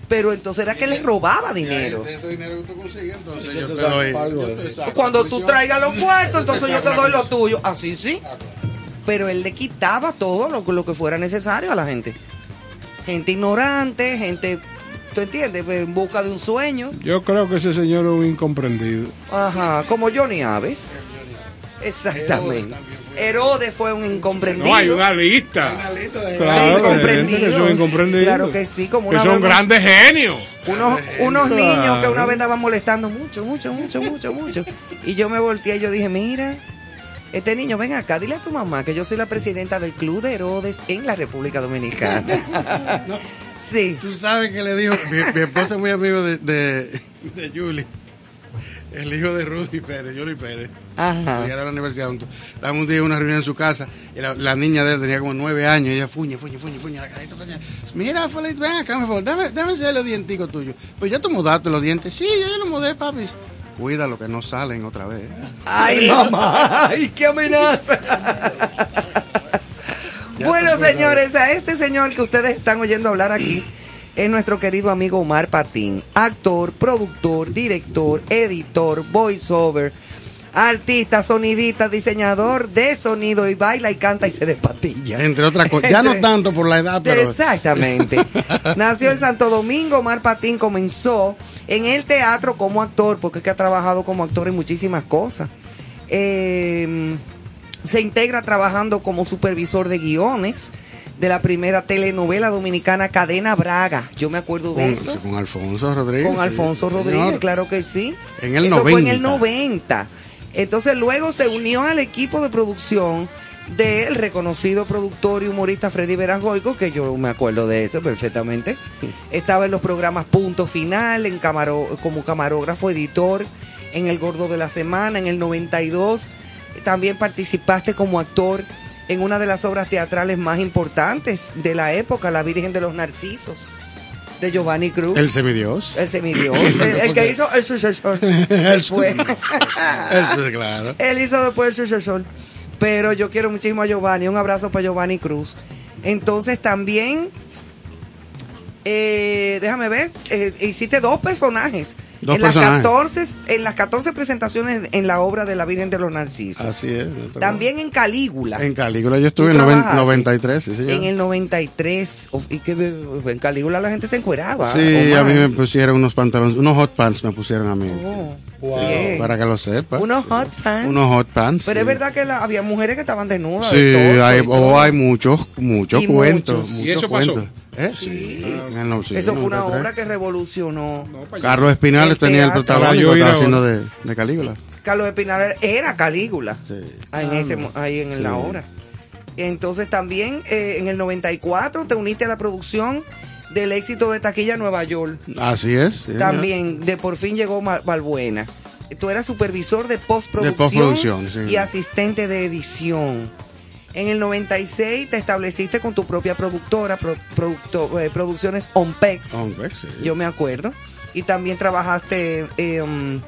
Pero entonces era que les robaba dinero. Ese dinero que tú consigues, entonces Yo yo te te saco doy. algo yo de te eso. saco Cuando tú traigas los cuartos, entonces yo te doy lo tuyo. Así sí. Pero él le quitaba todo lo, lo que fuera necesario a la gente. Gente ignorante, gente, ¿tú entiendes? En busca de un sueño. Yo creo que ese señor es un incomprendido. Ajá, como Johnny Aves. Exactamente. Herodes fue un incomprendido. No, hay una lista. de Claro, que incomprendidos. son incomprendidos. Claro que sí, como Que una son vez- grandes genios. Unos, unos Claro. niños que una vez andaban molestando mucho, mucho, mucho, mucho, mucho. Y yo me volteé y yo dije, mira, este niño, ven acá, dile a tu mamá que yo soy la presidenta del Club de Herodes en la República Dominicana. Tú sabes que le dijo, mi, mi esposa es muy amigo de, de, de Julie, el hijo de Rudy Pérez, Julie Pérez. Ajá. Estudiaron a la universidad juntos. Estábamos un día en una reunión en su casa y la, la niña de él tenía como nueve años y ella fuñe, fuñe, fuñe, fuñe, la carita. Mira, Feliz, ven acá, por favor, dame, dame los dienticos tuyos. Pues ya te mudaste los dientes. Sí, yo ya los mudé, papi. Cuídalo que no salen otra vez. Ay, mamá, ay, qué amenaza. Bueno, señores, a este señor que ustedes están oyendo hablar aquí es nuestro querido amigo Omar Patín, actor, productor, director, editor, voiceover, artista, sonidista, diseñador de sonido y baila y canta y se despatilla. Entre otras cosas. Ya no tanto por la edad, pero. Exactamente. Nació en Santo Domingo, Omar Patín comenzó en el teatro como actor, porque es que ha trabajado como actor en muchísimas cosas. Eh, se integra trabajando como supervisor de guiones de la primera telenovela dominicana Cadena Braga. Yo me acuerdo de Con, eso. con Alfonso Rodríguez. Con. Alfonso Sí, Rodríguez, señor. claro que sí. En el Eso 90. fue en el 90. Entonces luego se unió al equipo de producción del reconocido productor y humorista Freddy Verangoico, que yo me acuerdo de eso perfectamente. Estaba en los programas Punto Final, en camaro- como camarógrafo, editor, en El Gordo de la Semana, en el 92. También participaste como actor en una de las obras teatrales más importantes de la época, La Virgen de los Narcisos, de Giovanni Cruz. El semidios. El semidios. el, el que hizo el sucesor. El. Eso, claro. Él hizo después el sucesor. Pero yo quiero muchísimo a Giovanni. Un abrazo para Giovanni Cruz. Entonces también Eh, déjame ver, eh, hiciste dos personajes. Dos en, Las personajes. 14, en las 14 presentaciones en la obra de la Virgen de los Narcisos. Así es. También en Calígula. En Calígula yo estuve ¿Tú en trabajaste? 93, sí, señor. En el 93. Uf, y que en Calígula la gente se encueraba. Sí, Omar. a mí me pusieron unos pantalones, unos hot pants me pusieron a mí. Oh, Sí, para que lo sepa. Unos hot pants. Unos hot pants. Pero sí. es verdad que la- había mujeres que estaban desnudas. Sí, de hay, todo. oh, hay muchos, muchos Y cuentos. muchos. muchos ¿Y eso pasó? ¿Eh? Sí. no- sí, Eso fue una 93. obra que revolucionó. Carlos Espinal El tenía el protagónico, Caballo estaba haciendo de, de Calígula. Carlos Espinal era Calígula. Ah, En ese, mo- ahí en la obra. Entonces también eh, en el 94 te uniste a la producción del éxito de Taquilla Nueva York. Así es. sí, También de por fin llegó Balbuena. Tú eras supervisor de postproducción, De postproducción, sí. y asistente de edición. En el 96 te estableciste con tu propia productora, pro- producto- eh, Producciones Ompex. Hombre, sí. Yo me acuerdo. Y también trabajaste eh, um,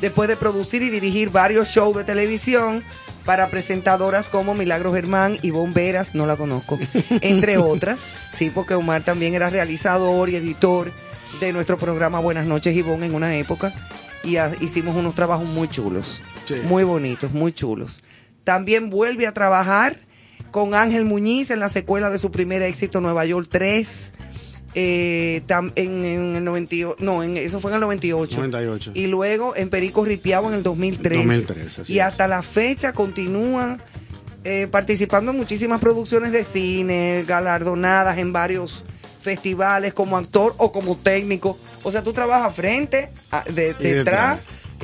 después de producir y dirigir varios shows de televisión para presentadoras como Milagro Germán y Bomberas, no la conozco, entre otras. Sí, porque Omar también era realizador y editor de nuestro programa Buenas noches Ivonne en una época y hicimos unos trabajos muy chulos, Sí. muy bonitos, muy chulos. También vuelve a trabajar con Ángel Muñiz en la secuela de su primer éxito Nueva York 3. eh, tam- en, en el 98, no, en, eso fue en el 98. 98. Y luego en Perico Ripiao en el 2003. 2003, así y es. hasta la fecha continúa eh, participando en muchísimas producciones de cine, galardonadas en varios festivales como actor o como técnico. O sea, tú trabajas frente, a- de- detrás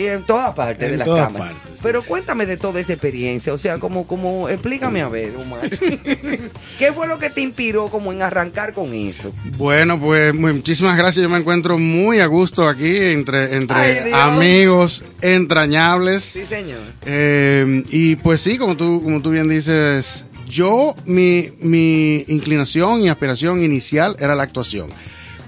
en todas partes En de la todas partes, Pero cuéntame de toda esa experiencia, o sea, como, como, explícame a ver, Omar. ¿Qué fue lo que te inspiró como en arrancar con eso? Bueno, pues muchísimas gracias. Yo me encuentro muy a gusto aquí entre, entre Ay, amigos entrañables. Sí, señor. Eh, y pues sí, como tú, como tú bien dices, yo, mi, mi inclinación y aspiración inicial era la actuación.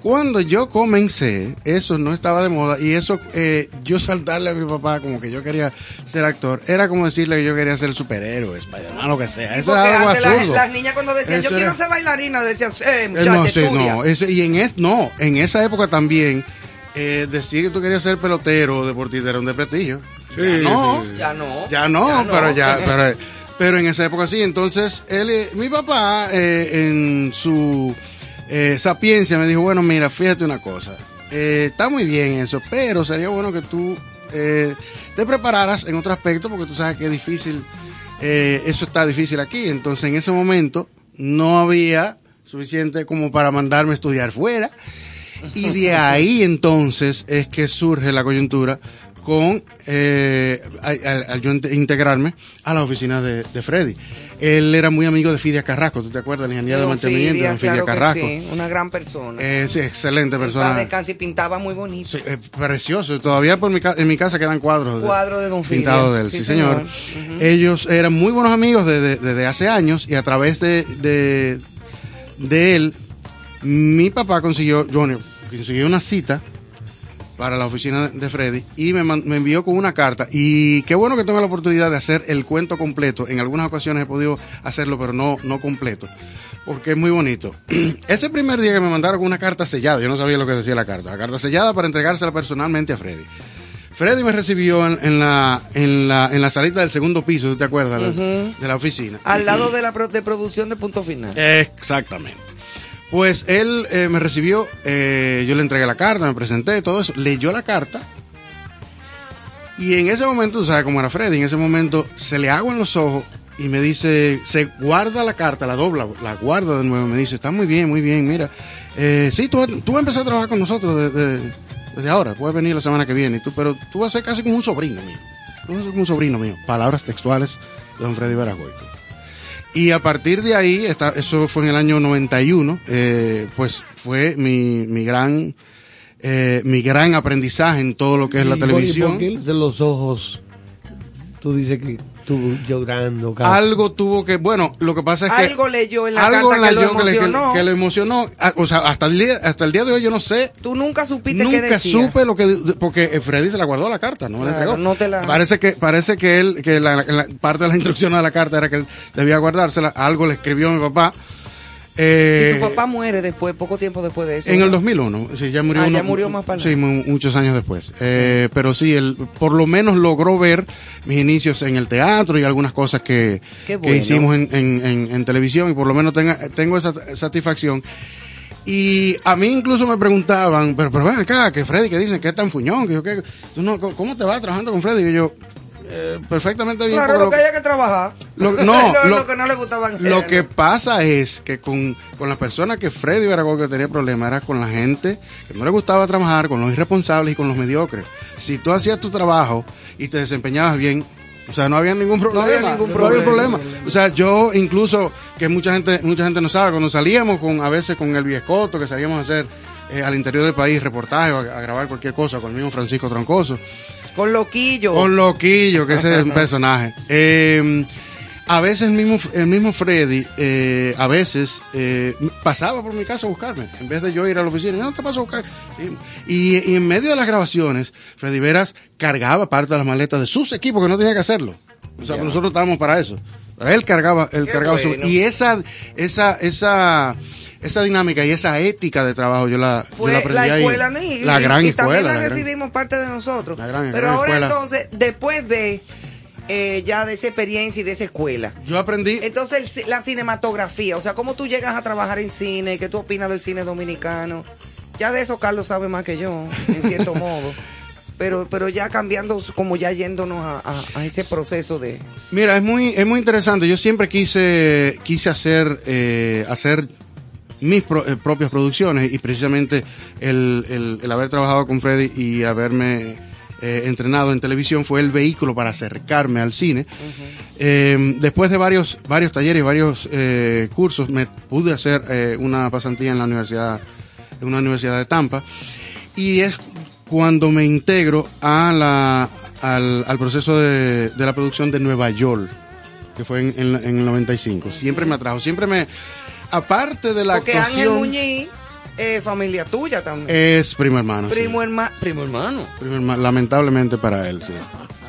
Cuando yo comencé, eso no estaba de moda y eso, eh, yo saltarle a mi papá como que yo quería ser actor, era como decirle que yo quería ser superhéroe, Spider-Man, lo que sea. eso era algo las, absurdo. las niñas cuando decían, Eso yo quiero ser bailarina, decían, eh, Eh, muchacha, no, sí, estudia. no, eso- y en es, no, en esa época también eh, decir que tú querías ser pelotero o deportista era un de prestigio. Ya no, Ya no. ya no, Ya no. pero ya, pero, pero en esa época sí. Entonces, él, eh, mi papá, eh, en su eh, sapiencia, me dijo, bueno, mira, fíjate una cosa, eh, está muy bien eso, pero sería bueno que tú eh, te prepararas en otro aspecto, porque tú sabes que es difícil, eh, eso está difícil aquí. Entonces, en ese momento, no había suficiente como para mandarme a estudiar fuera. Y de ahí entonces es que surge la coyuntura con eh, al, al- al yo inte- integrarme a la oficina de, de Freddy. Él era muy amigo de Fidia Carrasco, ¿tú te acuerdas? El ingeniero de mantenimiento Fidia, de Fidia claro que Carrasco. sí, una gran persona. Eh, sí, excelente persona. y pintaba muy bonito. Sí, eh, precioso. Todavía por mi ca- en mi casa quedan cuadros. de- Cuadro de Don Fidia. Pintados de él, Sí, sí, señor. señor. Ellos eran muy buenos amigos desde, desde hace años y a través de, de, de él, mi papá consiguió, Johnny, consiguió una cita para la oficina de Freddy y me, me envió con una carta. Y qué bueno que tengo la oportunidad de hacer el cuento completo. En algunas ocasiones he podido hacerlo, pero no, no completo. Porque es muy bonito. Ese primer día que me mandaron con una carta sellada, yo no sabía lo que decía la carta. La carta sellada para entregársela personalmente a Freddy. Freddy me recibió en, en la, en, la, en la salita del segundo piso, ¿tú te acuerdas? De- la oficina. Al lado de la de producción de Punto Final. Exactamente. Pues él eh, me recibió, eh, yo le entregué la carta, me presenté, todo eso, leyó la carta. Y en ese momento, tú sabes cómo era Freddy, en ese momento se le hago en los ojos y me dice, se guarda la carta, la dobla, la guarda de nuevo, me dice, está muy bien, muy bien, mira, eh, sí, tú, tú vas a empezar a trabajar con nosotros desde, ahora, puedes venir la semana que viene, pero tú vas a ser casi como un sobrino mío, tú vas a ser como un sobrino mío, palabras textuales de don Freddy Veragoico. Y a partir de ahí, está, eso fue en el año 91, eh, pues fue mi, mi gran eh, mi gran aprendizaje en todo lo que es la ¿Y por- televisión. ¿Por qué de los ojos tú dices que tú llorando casi? Algo tuvo que, bueno, lo que pasa es que Algo leyó en la algo carta que lo que, le- que- emocionó. que lo emocionó. Ah, O sea, hasta el día, hasta el día de hoy yo no sé. Tú nunca supiste qué Nunca decía. supe lo que porque eh, Freddy se la guardó la carta, no me la Claro, entregó. no te la- Parece que parece que él que la, la- parte de las instrucciones de la carta era que él debía guardársela. Algo le escribió a mi papá Eh, y tu papá muere después, poco tiempo después de eso. En el ¿no? 2001, sí, ya murió. Ah, ya murió más para Sí, mu- muchos años después. Eh, pero sí, él por lo menos logró ver mis inicios en el teatro y algunas cosas que, que hicimos en, en- en- en televisión y por lo menos tenga- tengo esa satisfacción. Y a mí incluso me preguntaban, pero, pero ven acá, que Freddy, que dicen que es tan fuñón, que yo, que, tú no, ¿cómo te vas trabajando con Freddy? Y yo, eh, perfectamente bien. Claro, porque lo que haya que trabajar. lo- no, lo, lo- lo que no le gustaban. lo que pasa es que con, con la persona que Freddy Veragó que tenía problemas era con la gente que no le gustaba trabajar, con los irresponsables y con los mediocres. Si tú hacías tu trabajo y te desempeñabas bien, o sea, no había ningún problema. había ningún no había problema. problema. O sea, yo incluso, que mucha gente, mucha gente no sabe, cuando salíamos con, a veces con el Viescoto, que salíamos a hacer eh, al interior del país reportajes o a, a grabar cualquier cosa, con el mismo Francisco Troncoso. Con loquillo. Con Loquillo, que ese es un personaje. Eh, a veces el mismo, el mismo Freddy, eh, a veces eh, pasaba por mi casa a buscarme, en vez de yo ir a la oficina, no te paso a buscar. Y, en medio de las grabaciones, Freddy Veras cargaba parte de las maletas de sus equipos, que no tenía que hacerlo. O sea, nosotros estábamos para eso. Pero él cargaba, él Qué cargaba su- y esa, esa, esa, esa dinámica y esa ética de trabajo yo la, yo fue la la, aprendí ahí. escuela ni- la gran y, escuela. también la la gran- recibimos parte de nosotros. La gran- Pero gran ahora escuela. entonces, después de eh, ya de esa experiencia y de esa escuela. Yo aprendí. Entonces, el la cinematografía, o sea, cómo tú llegas a trabajar en cine, qué tú opinas del cine dominicano. Ya de eso Carlos sabe más que yo, en cierto modo. Pero, pero ya cambiando, como ya yéndonos a, a- a ese proceso de... Mira, es muy, es muy interesante. Yo siempre quise, quise hacer, eh, hacer mis pro- eh, propias producciones y precisamente el, el- el haber trabajado con Freddy y haberme eh, entrenado en televisión fue el vehículo para acercarme al cine. Eh, después de varios, varios talleres, varios eh, cursos, me pude hacer eh, una pasantía en la universidad, en una universidad de Tampa y es cuando me integro a la, al, al proceso de, de la producción de Nueva York, que fue en, en- en el 95. Siempre me atrajo, siempre me... Aparte de la Porque Ángel actuación, Muñiz, eh, familia tuya también. es primo hermano. sí. primo, herma- primo hermano. Primo hermano, lamentablemente para él, sí.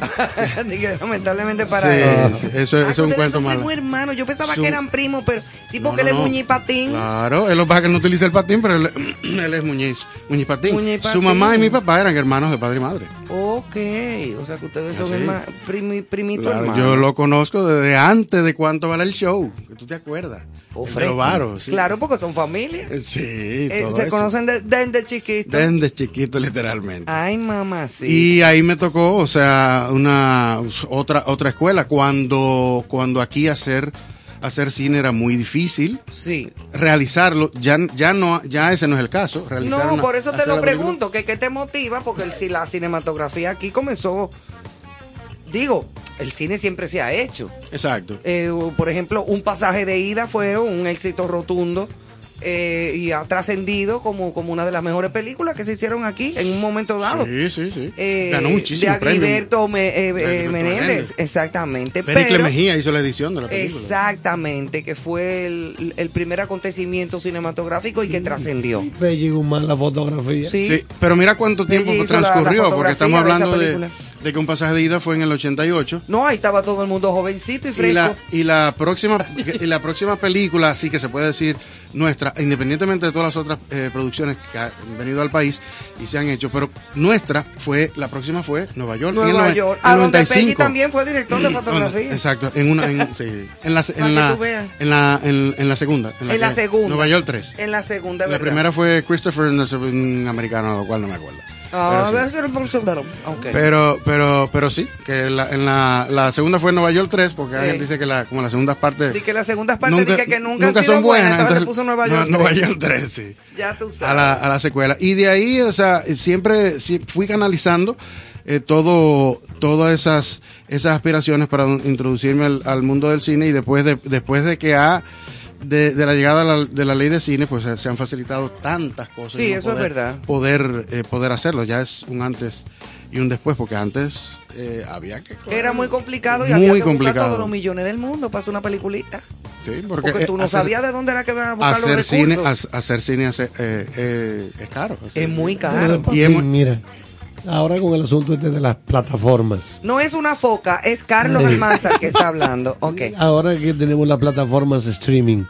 Lamentablemente para Sí, él. sí, eso- eso es un cuento son malo. hermano. Yo pensaba Su- que eran primos, pero sí, porque no, él es no. Muñiz Patín. Claro, él lo pasa que no utiliza el patín, pero él, él es Muñiz, Muñiz Patín. Muñiz Su mamá y mi papá eran hermanos de padre y madre. Ok, o sea que ustedes son Sí. herma- primi- primito Claro, hermano. yo lo conozco desde antes de cuánto vale el show, que tú te acuerdas. Oh, de los varos, sí. Claro, porque son familia. Sí, Eh, todo se eso. conocen de- desde chiquito. Desde chiquito, literalmente. Ay, mamá, sí. Y ahí me tocó, o sea, una otra otra escuela cuando cuando aquí hacer hacer cine era muy difícil. Sí. Realizarlo ya ya no ya ese no es el caso, realizar No, una- por eso te lo pregunto, que qué te motiva, porque el, si la cinematografía aquí comenzó, digo, el cine siempre se ha hecho. Exacto. Eh, por ejemplo, un pasaje de ida fue un éxito rotundo eh, y ha trascendido como, como una de las mejores películas que se hicieron aquí en un momento dado. Sí, sí, sí. Eh, Ganó muchísimos de. Aguilberto Me- eh, eh, Menéndez, Menéndez. exactamente. Pericle pero- Mejía hizo la edición de la película. Exactamente, que fue el, el primer acontecimiento cinematográfico y que trascendió. Bella y Guzmán, la fotografía. Sí. Pero mira cuánto tiempo la- la transcurrió, porque estamos hablando de, película. De que un pasaje de ida fue en el 88. No, ahí estaba todo el mundo jovencito y fresco. Y la, y la próxima y la próxima película, sí que se puede decir nuestra, independientemente de todas las otras eh, producciones que han venido al país y se han hecho, pero nuestra fue, la próxima fue Nueva York. en el Nueva York, en a donde 95. Peggy también fue director de fotografía. Exacto, en una, en, sí, en la, en la, en la, en, en la segunda. En la segunda. Nueva York 3. En la segunda, La ¿verdad? primera fue Christopher, no sé, un americano, lo cual no me acuerdo. Ah, Pero sí. debe ser el bolsonaro. Ok. Pero, pero, pero sí, que la, en la, la segunda fue Nueva York 3, porque Sí. Ángel dice que la, como las segundas partes Di que las segundas partes di que, que nunca, han nunca sido son buenas, le entonces puso Nueva York. no- Nueva 3. York 3, sí. Ya tú sabes. A la, a la secuela. Y de ahí, o sea, siempre fui canalizando eh, todo, todas esas, esas aspiraciones para introducirme al, al mundo del cine y después de, después de que ha, de, de la llegada de la, de la ley de cine, pues se, se han facilitado tantas cosas. Sí, no eso es poder- verdad. Poder, eh, poder hacerlo, ya es un antes y un después, porque antes eh, había que... Era muy complicado y Muy había que complicado. todos los millones del mundo para hacer una peliculita. Sí, porque, Porque, eh, tú no hacer- sabías de dónde era que iban a buscar hacer los cine, recursos. ha- hacer cine hace- eh, eh, es caro. Es muy caro. Y hemos- mira, ahora con el asunto este de las plataformas. No es una foca, es Carlos Sí. Almanzar que está hablando. Ok. Ahora que tenemos las plataformas streaming,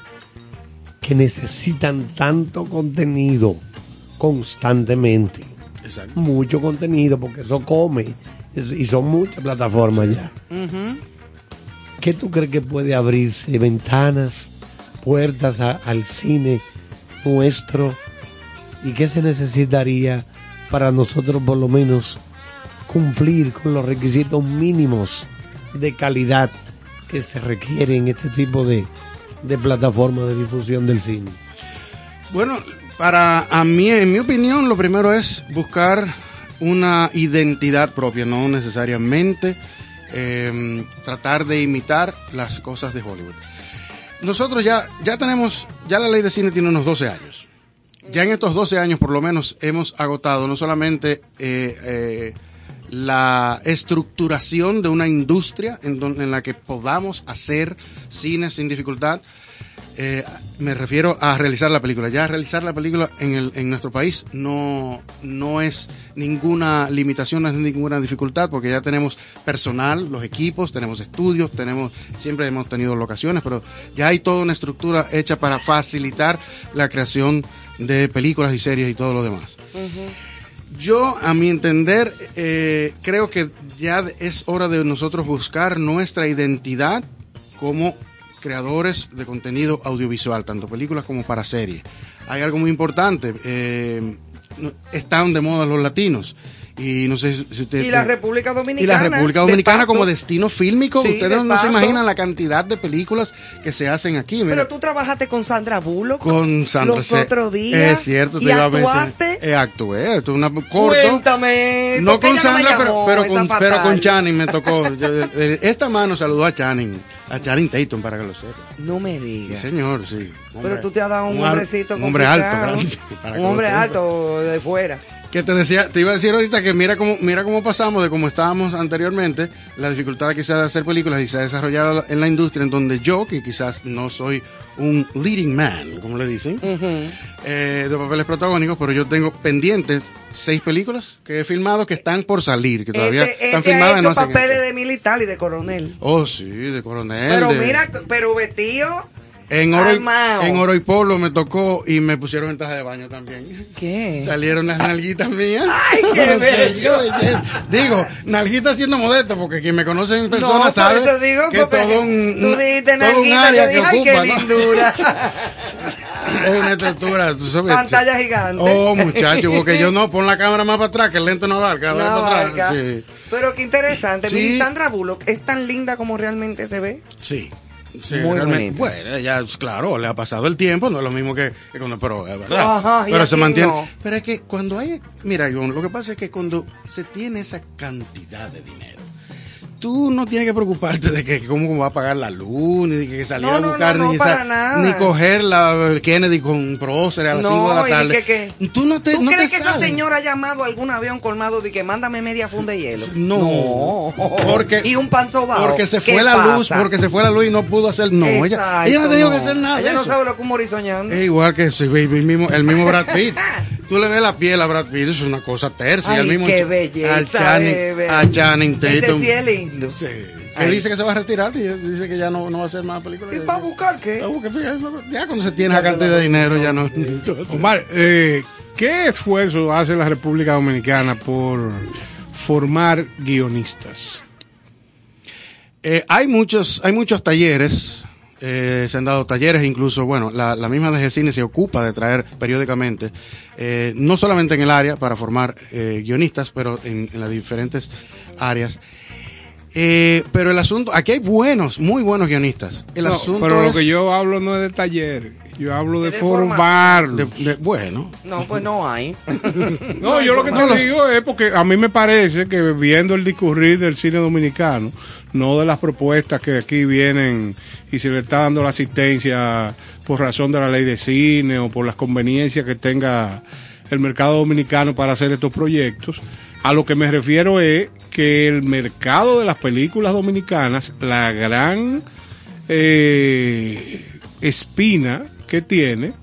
que necesitan tanto contenido constantemente. Exacto. Mucho contenido, porque eso come. Y son muchas plataformas ya. ¿Qué tú crees que puede abrirse? Ventanas, puertas a- al cine nuestro. ¿Y qué se necesitaría para nosotros por lo menos cumplir con los requisitos mínimos de calidad que se requieren en este tipo de, de plataformas de difusión del cine? Bueno, para a mí, en mi opinión, lo primero es buscar una identidad propia, no necesariamente eh, tratar de imitar las cosas de Hollywood. Nosotros ya, ya tenemos, ya la ley de cine tiene unos 12 años. Ya en estos 12 años, por lo menos, hemos agotado no solamente eh, eh, la estructuración de una industria en, don- en la que podamos hacer cine sin dificultad, eh, me refiero a realizar la película. Ya realizar la película en, el, en nuestro país no, no es ninguna limitación, no es ninguna dificultad, porque ya tenemos personal, los equipos, tenemos estudios, tenemos, siempre hemos tenido locaciones, pero ya hay toda una estructura hecha para facilitar la creación de películas y series y todo lo demás. Yo, a mi entender, eh, creo que ya es hora de nosotros buscar nuestra identidad como creadores de contenido audiovisual, tanto películas como para series. Hay algo muy importante, eh, están de moda los latinos. Y no sé si usted... Y la República Y Dominicana. la República de Dominicana paso. como destino fílmico, Sí, ustedes de no se imaginan la cantidad de películas que se hacen aquí. Mira, Pero tú trabajaste con Sandra Bullock. con Sandra los otros días. Es cierto, y te iba a mencionar. actuaste. Eh, actué, esto es una corto. Cuéntame. No ¿por qué con ella no Sandra, pero, pero, con, pero con Channing me tocó. Yo, eh, esta mano saludó a Channing, a Channing Tatum, para que lo sepa. No me Sí, digas. señor, sí. Pero tú te has dado un ar- hombrecito Un hombre alto, sí, para Un hombre alto de fuera. Que te decía, te iba a decir ahorita que mira cómo, mira cómo pasamos de cómo estábamos anteriormente, la dificultad quizás de hacer películas y se ha desarrollado en la industria en donde yo, que quizás no soy un leading man, como le dicen, eh, de papeles protagónicos, pero yo tengo pendientes seis películas que he filmado que están por salir, que todavía Este, están este ha filmadas y hecho no papeles de militar y de coronel. Oh, sí, de coronel. Pero de- mira, pero vestido. En oro, y, en oro y polo me tocó y me pusieron en traje de baño también. ¿Qué? Salieron las nalguitas mías. ¡Ay, qué bello! Digo, nalguitas siendo modesto, porque quien me conoce en persona no, sabe eso digo, que todo un, tú dijiste todo un área yo que dije, ay, ocupa, qué ¿no? lindura. Es una estructura, tú sabes. Pantalla gigante. Oh, muchacho, porque yo no, pon la cámara más para atrás, que el lente no abarca, No para abarca. atrás. Sí. Pero qué interesante. Sí. Mira, y Sandra Bullock es tan linda como realmente se ve. Sí. Sí, Muy realmente. bonita. Bueno, ya, claro, le ha pasado el tiempo, no es lo mismo que, que cuando, pero es verdad. Ajá, pero se mantiene. no. Pero es que cuando hay, mira, Ivonne, lo que pasa es que cuando se tiene esa cantidad de dinero, tú no tienes que preocuparte de que cómo va a pagar la luz, ni de que salir No, a buscar, no, no, ni, ni coger la Kennedy con prócer a las No, 5 de la y tarde. que- que- Tú no te, ¿Tú no te crees que esa señora ha llamado a algún avión colmado de que mándame media funda de hielo? No, porque y un pan sobao. porque se ¿Qué fue la luz, porque se fue la luz y no pudo hacer. No, ella, Exacto, ella no ha tenido que hacer nada. Ella de no sabe lo que un morisoñando. Es igual que el mismo, el mismo Brad Pitt. Tú le ves la piel a Brad Pitt, es una cosa tercia. Ay, mismo qué belleza, a Channing, bebé. a Channing Ese Tatum. sí es lindo. Sí. Él dice que se va a retirar y dice que ya no, no va a hacer más películas. ¿Y para buscar qué? Ya cuando se tiene esa cantidad de dinero ya no. Omar, eh, ¿qué esfuerzo hace la República Dominicana por formar guionistas? Eh, hay muchos, hay muchos talleres, eh, se han dado talleres, incluso, bueno, la, la misma DG Cine se ocupa de traer periódicamente, eh, no solamente en el área para formar eh, guionistas, pero en, en las diferentes áreas. Eh, pero el asunto, aquí hay buenos, muy buenos guionistas. El No, asunto pero es lo que yo hablo no es de taller, yo hablo de, de formarlos. de- de- bueno, No, pues no hay. No, yo lo que te digo es porque a mí me parece que viendo el discurrir del cine dominicano, no de las propuestas que aquí vienen y se le está dando la asistencia por razón de la ley de cine o por las conveniencias que tenga el mercado dominicano para hacer estos proyectos, a lo que me refiero es que el mercado de las películas dominicanas, la gran eh, espina que tiene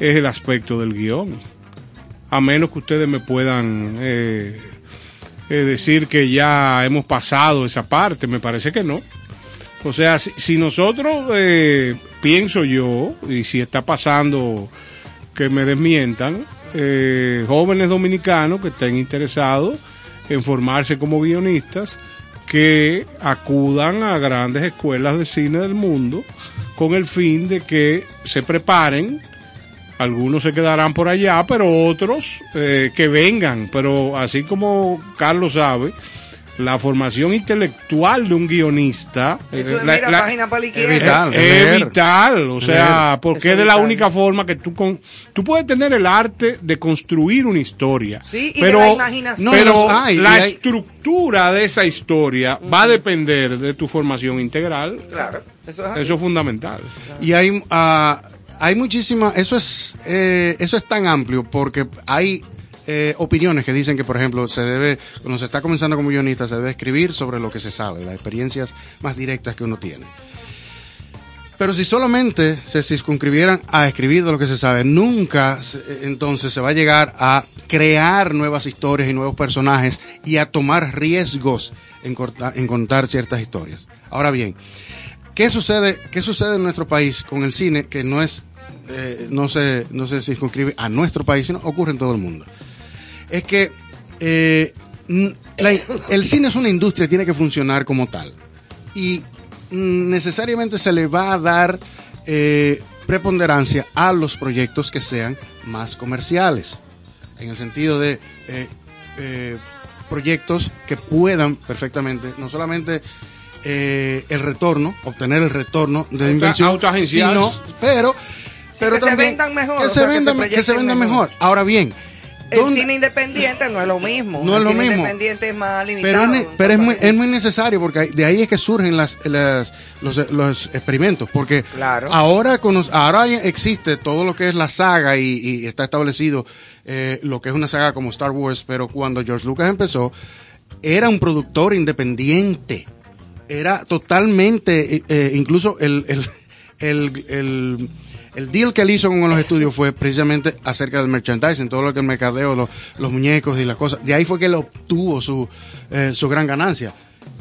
es el aspecto del guion a menos que ustedes me puedan eh, eh, decir que ya hemos pasado esa parte, me parece que no. O sea, si, si nosotros eh, pienso yo, y si está pasando que me desmientan, eh, jóvenes dominicanos que estén interesados en formarse como guionistas, que acudan a grandes escuelas de cine del mundo con el fin de que se preparen. Algunos se quedarán por allá, pero otros eh, que vengan. Pero así como Carlos sabe, la formación intelectual de un guionista Eso es, la- mira, la- página para la es izquierda. vital, es leer. vital, o sea, Leer. porque es de la única forma que tú con, tú puedes tener el arte de construir una historia, Sí, y de pero la imaginación. No, pero los hay, la hay- estructura de esa historia va a depender de tu formación integral. Claro, eso es así. Eso es fundamental. Y hay, ah, hay muchísima, eso es, eh, eso es tan amplio porque hay eh, opiniones que dicen que, por ejemplo, se debe, cuando se está comenzando como guionista, se debe escribir sobre lo que se sabe, las experiencias más directas que uno tiene. Pero si solamente se circunscribieran a escribir de lo que se sabe, nunca eh, entonces se va a llegar a crear nuevas historias y nuevos personajes y a tomar riesgos en contar ciertas historias. Ahora bien, ¿qué sucede, ¿qué sucede en nuestro país con el cine que no es, eh, no se, no se circunscribe a nuestro país, sino ocurre en todo el mundo? Es que eh, la- el cine es una industria, tiene que funcionar como tal. Y mm, necesariamente se le va a dar eh, preponderancia a los proyectos que sean más comerciales. En el sentido de eh, eh, proyectos que puedan perfectamente, no solamente eh, el retorno, obtener el retorno de inversión, sino, pero, pero que se también vendan mejor, que se se vendan, que se proyecten vendan mejor. mejor. Ahora bien, El ¿dónde- cine independiente no es lo mismo. No El es lo cine mismo. independiente es más limitado. Pero, es, pero es, muy, es muy necesario porque hay- de ahí es que surgen las, las- los, los experimentos. Porque Claro. ahora, cono- ahora existe todo lo que es la saga y, y está establecido eh, lo que es una saga como Star Wars. Pero cuando George Lucas empezó, era un productor independiente. Era totalmente, eh, eh, incluso el, el, el, el- el deal que él hizo con los estudios fue precisamente acerca del merchandising, todo lo que el mercadeo, los, los muñecos y las cosas. De ahí fue que él obtuvo su, eh, su gran ganancia.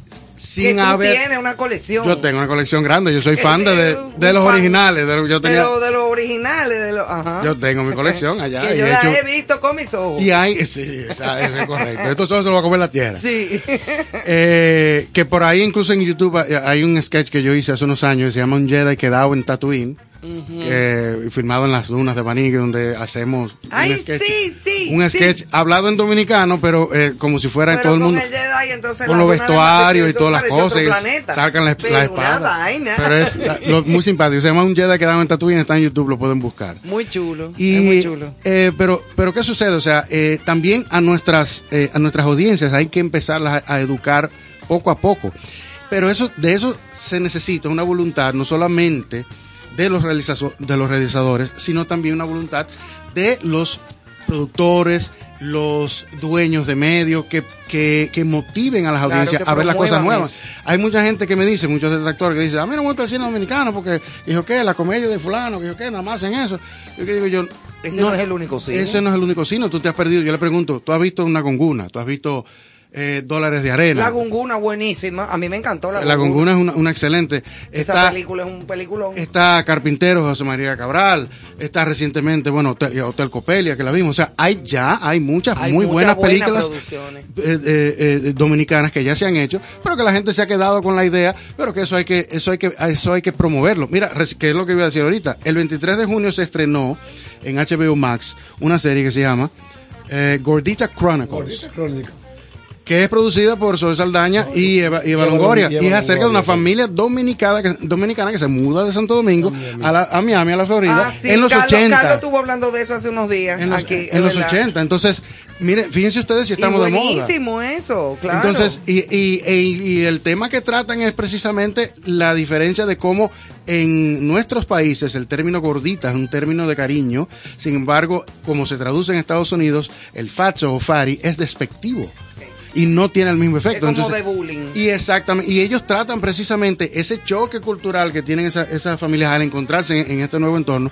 que Sin tú haber. tienes una colección. Yo tengo una colección grande, yo soy fan de, de, de los fan. originales. de- yo, tenía, de, lo- de los originales, de los, ajá. yo tengo mi colección allá. que y yo he la hecho- he visto con mis ojos. y hay, sí, esa- eso es correcto. Esto solo se lo va a comer la tierra. Sí. Eh, que por ahí incluso en YouTube hay- hay un sketch que yo hice hace unos años, se llama Un Jedi quedado en Tatooine, que- filmado en las dunas de Banig, donde hacemos Ay, un sketch, sí, sí. un sí. sketch hablado en dominicano, pero eh, como si fuera en Pero todo el mundo. el con los vestuarios y todas las cosas, sacan la, Pero la espada. Pero es lo- muy simpático. Se llama Un Jedi quedado en Tatooine, está en YouTube, lo pueden buscar. Muy chulo. Y, es muy chulo. eh, pero, pero ¿qué sucede? O sea, eh, también a nuestras, eh, a nuestras audiencias hay que empezarlas a, a educar poco a poco. Pero eso, de eso se necesita una voluntad, no solamente de los, de los realizadores, sino también una voluntad de los productores, los dueños de medios, que, que, que motiven a las Claro, audiencias a ver las cosas nuevas. eso. Hay mucha gente que me dice, muchos detractores que dicen, a mí no me gusta el cine dominicano porque, dijo que la comedia de fulano, que dijo que nada más en eso. Yo que digo yo, Ese no es el único cine. Ese no es el único cine, tú te has perdido. Yo le pregunto, ¿tú has visto una gonguna? ¿Tú has visto eh, dólares de arena? La Gunguna buenísima. A mí me encantó la, La gonguna es una, una excelente. Esa Está, película es un película. está Carpintero, José María Cabral. Está recientemente, bueno, Hotel, Hotel Copelia, que la vimos. O sea, hay ya, hay muchas Hay muy muchas buenas buenas películas eh, eh, eh, dominicanas que ya se han hecho, pero que la gente se ha quedado con la idea, pero que eso hay que, eso hay que, eso hay que promoverlo. Mira, que es lo que iba a decir ahorita. El 23 de junio se estrenó en HBO Max una serie que se llama eh, Gordita Chronicles que es producida por Zoe Saldaña y Eva, y Eva Eva Longoria. Y es acerca de una familia dominicana que, dominicana que se muda de Santo Domingo a, la, a Miami, a la Florida, Ah, sí, en los Carlos, 80. Carlos estuvo hablando de eso hace unos días. en los, aquí, en es los verdad. 80. Entonces, miren, fíjense ustedes si estamos y de moda. buenísimo eso, claro. Entonces, y, y, y- y el tema que tratan es precisamente la diferencia de cómo en nuestros países el término gordita es un término de cariño, sin embargo, como se traduce en Estados Unidos, el facho o fari es despectivo. Y no tiene el mismo efecto. Es como Entonces, de bullying. y exactamente, y ellos tratan precisamente ese choque cultural que tienen esa- esas familias al encontrarse en, en este nuevo entorno.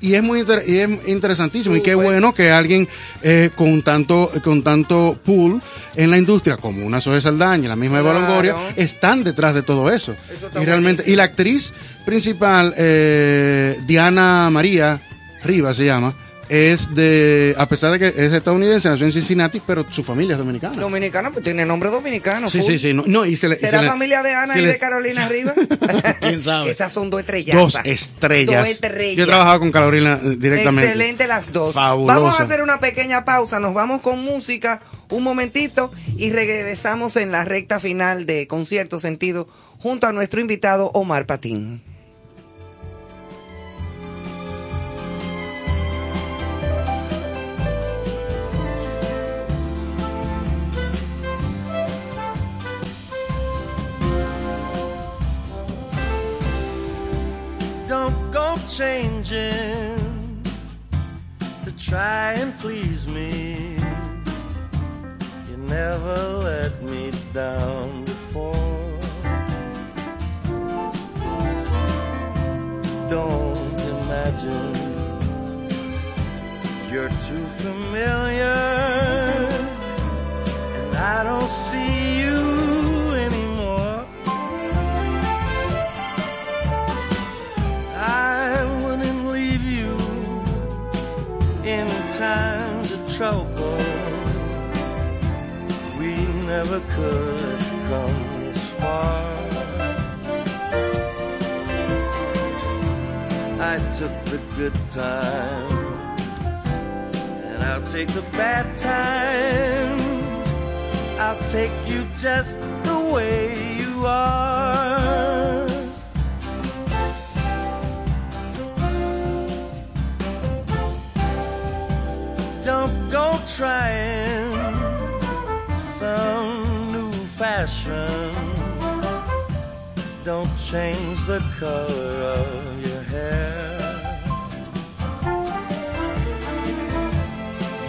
Y es muy inter- y es interesantísimo. Y qué bueno que alguien eh, con tanto con tanto pool en la industria, como una Zoe Saldaña, la misma Eva Claro. Longoria, están detrás de todo eso. Y realmente, y la actriz principal, eh, Diana María Rivas se llama, es de, a pesar de que es estadounidense, nació en Cincinnati, pero su familia es dominicana. Dominicana, pues tiene nombre dominicano. Sí, full. sí, sí. No, no, y se le- ¿Será se familia de Ana y de Carolina Rivas? ¿Quién sabe? Esas son dos estrellas. Dos estrellas. Dos estrellas. Yo he trabajado con Carolina eh, directamente. Excelente las dos. Fabulosa. Vamos a hacer una pequeña pausa, nos vamos con música un momentito y regresamos en la recta final de Concierto Sentido junto a nuestro invitado Omar Patín. Changing to try and please me. You never let me down before. Don't imagine you're too familiar, and I don't see times of trouble. We never could have come this far. I took the good times, and I'll take the bad times. I'll take you just the way you are. Don't go trying some new fashion. Don't change the color of your hair.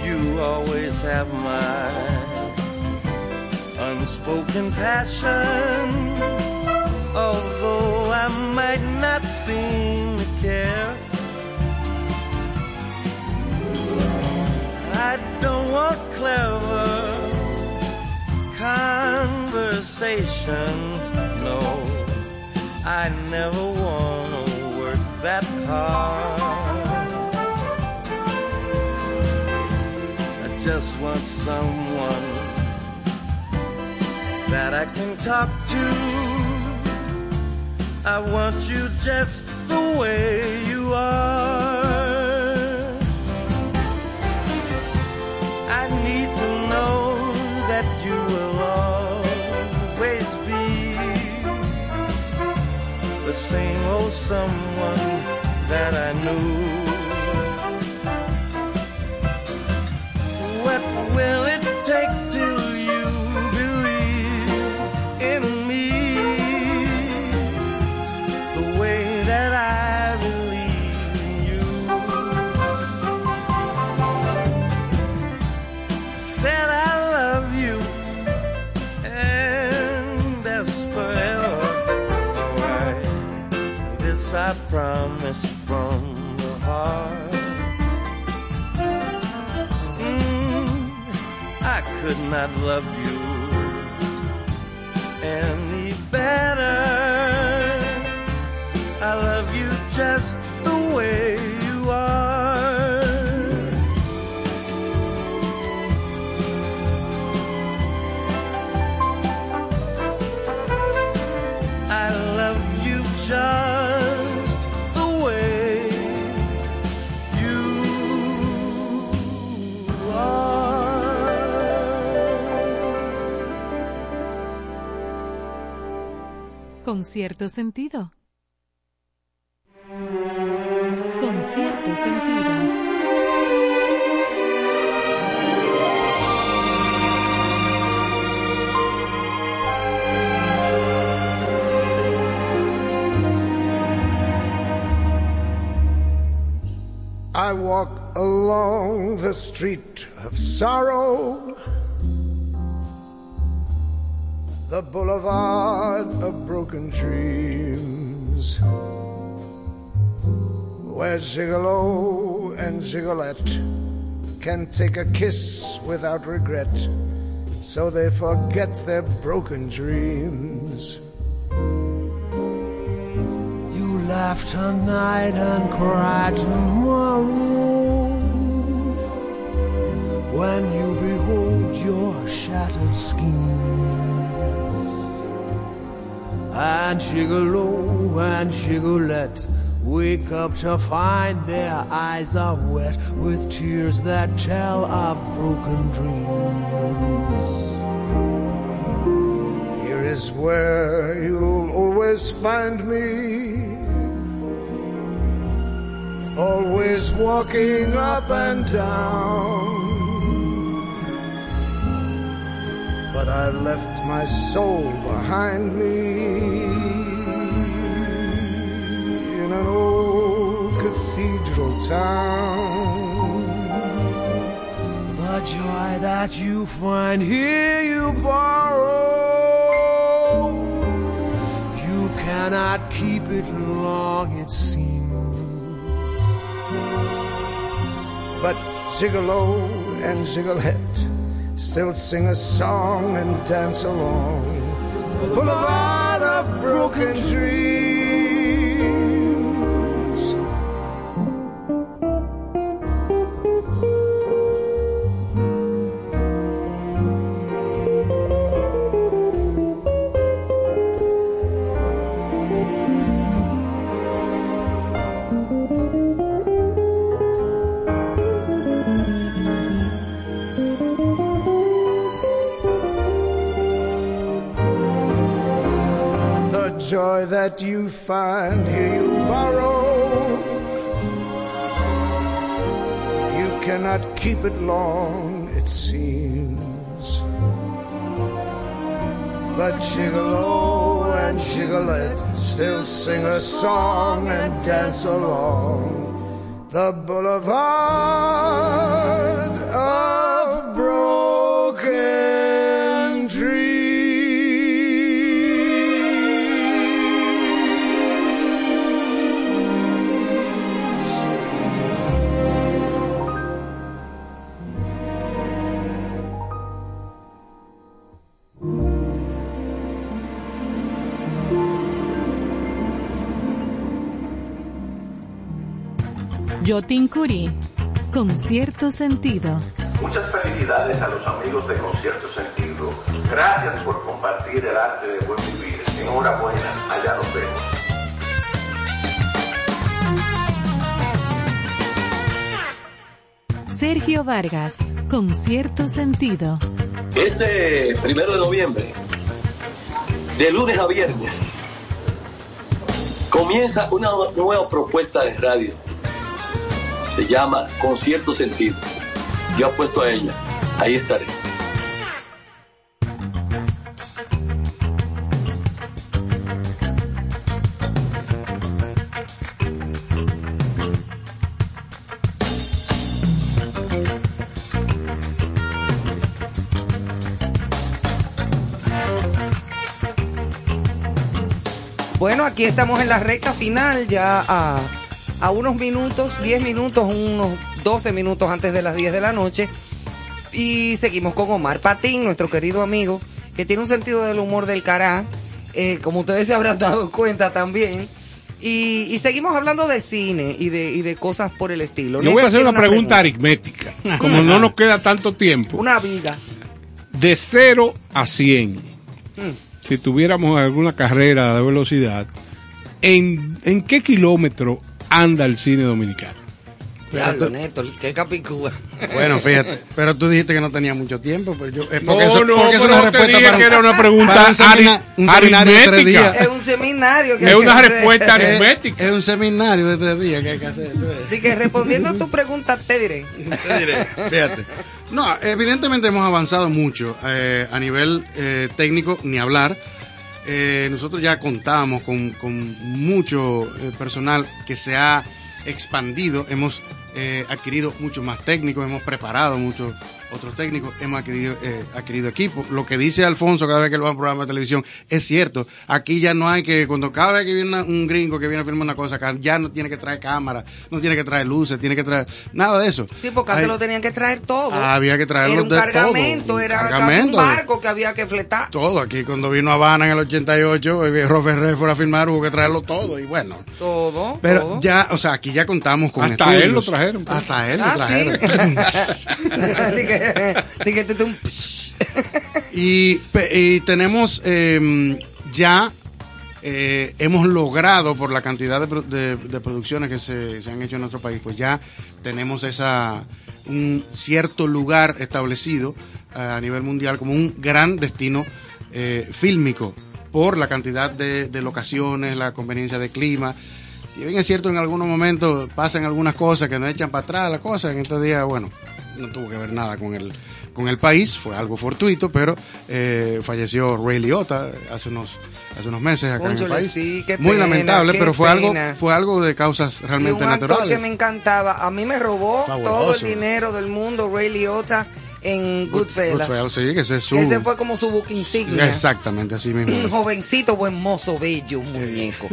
You always have my unspoken passion. Although I might not seem clever conversation. No, I never want to work that hard. I just want someone that I can talk to. I want you just the way you are. Same old oh, someone that I knew. Not love Cierto sentido. Con cierto sentido. I walk along the street of sorrow. The boulevard of broken dreams, where Gigolo and Gigolette can take a kiss without regret, so they forget their broken dreams. You laugh tonight and cry tomorrow when you behold your shattered schemes. And Gigolo and Gigolette wake up to find their eyes are wet with tears that tell of broken dreams. Here is where you'll always find me. Always walking up and down. But I left my soul behind me in an old cathedral town. The joy that you find here you borrow. You cannot keep it long, it seems. But Gigolo and Gigolette still sing a song and dance along boulevard of broken dreams. That you find here you borrow. You cannot keep it long, it seems. But Gigolo and Gigolette still sing a song and dance along the boulevard Yotin Curi, con cierto sentido. Muchas felicidades a los amigos de Concierto Sentido. Gracias por compartir el arte de buen vivir. Enhorabuena, allá nos vemos. Sergio Vargas, con cierto sentido. Este primero de noviembre, de lunes a viernes, comienza una nueva propuesta de radio. Se llama Concierto Sentido. Yo apuesto a ella. Ahí estaré. Bueno, aquí estamos en la recta final, ya a, a unos minutos, 10 minutos, unos 12 minutos antes de las 10 de la noche. Y seguimos con Omar Patín, nuestro querido amigo, que tiene un sentido del humor del cará, eh, como ustedes se habrán dado cuenta también. Y, y seguimos hablando de cine y de, y de cosas por el estilo. Le voy a Néstor hacer una pregunta aritmética. Como no nos queda tanto tiempo. Una vida. De 0 a 100, Mm. si tuviéramos alguna carrera de velocidad, ¿en, en qué kilómetro anda el cine dominicano? Diablo, Néstor, qué capicúa. Bueno, fíjate, pero tú dijiste que no tenía mucho tiempo, pero yo, es No, porque eso, no, porque eso pero es una te respuesta dije para que era una pregunta un, semina- un ari- seminario de tres aritmética. días. Es un seminario que Es hay una hacer. respuesta Es- aritmética. Es un seminario de tres días que hay que hacer. tú. Así que respondiendo a tu pregunta, te diré. Te diré, fíjate. No, evidentemente hemos avanzado mucho eh, a nivel eh, técnico, ni hablar. Eh, nosotros ya contamos con, con mucho eh, personal que se ha expandido. Hemos eh, adquirido muchos más técnicos, hemos preparado muchos otros técnicos, hemos adquirido, eh, adquirido equipo. Lo que dice Alfonso cada vez que él va a un programa de televisión es cierto. Aquí ya no hay que, cuando cada vez que viene una- un gringo que viene a filmar una cosa acá, ya no tiene que traer cámara, no tiene que traer luces, tiene que traer nada de eso. Sí, porque antes lo tenían que traer todo. Ah, había que traerlo Era un de todo, un era cargamento. un barco que había que fletar. todo. Aquí cuando vino a Habana en el 88, eh, Robert Redford a filmar, hubo que traerlo todo y bueno. Todo. Pero todo. ya, o sea, aquí ya contamos con Hasta él lo trajeron, pues. Hasta él Ah, lo trajeron. Dije, te- te- un- y, tenemos eh, ya, hemos logrado por la cantidad de, pro- de- de producciones que se, se han hecho en nuestro país, pues ya tenemos esa un cierto lugar establecido eh, a nivel mundial como un gran destino eh, fílmico por la cantidad de, de locaciones, la conveniencia de clima. Si bien es cierto, en algunos momentos pasan algunas cosas que nos echan para atrás, la cosa, en estos días, bueno, no tuvo que ver nada con el, con el país, fue algo fortuito, pero eh, falleció Ray Liotta hace unos, hace unos meses acá en el país. sí, qué Muy lamentable, qué pero fue algo, fue algo de causas Y realmente un actor naturales. que me encantaba. A mí me robó Fabuloso. todo el dinero del mundo, Ray Liotta, en Goodfellas. Goodfellas, sí, que ese es su... Ese fue como su book insignia. Exactamente, así mismo. Un jovencito, buen mozo, bello, un muñeco.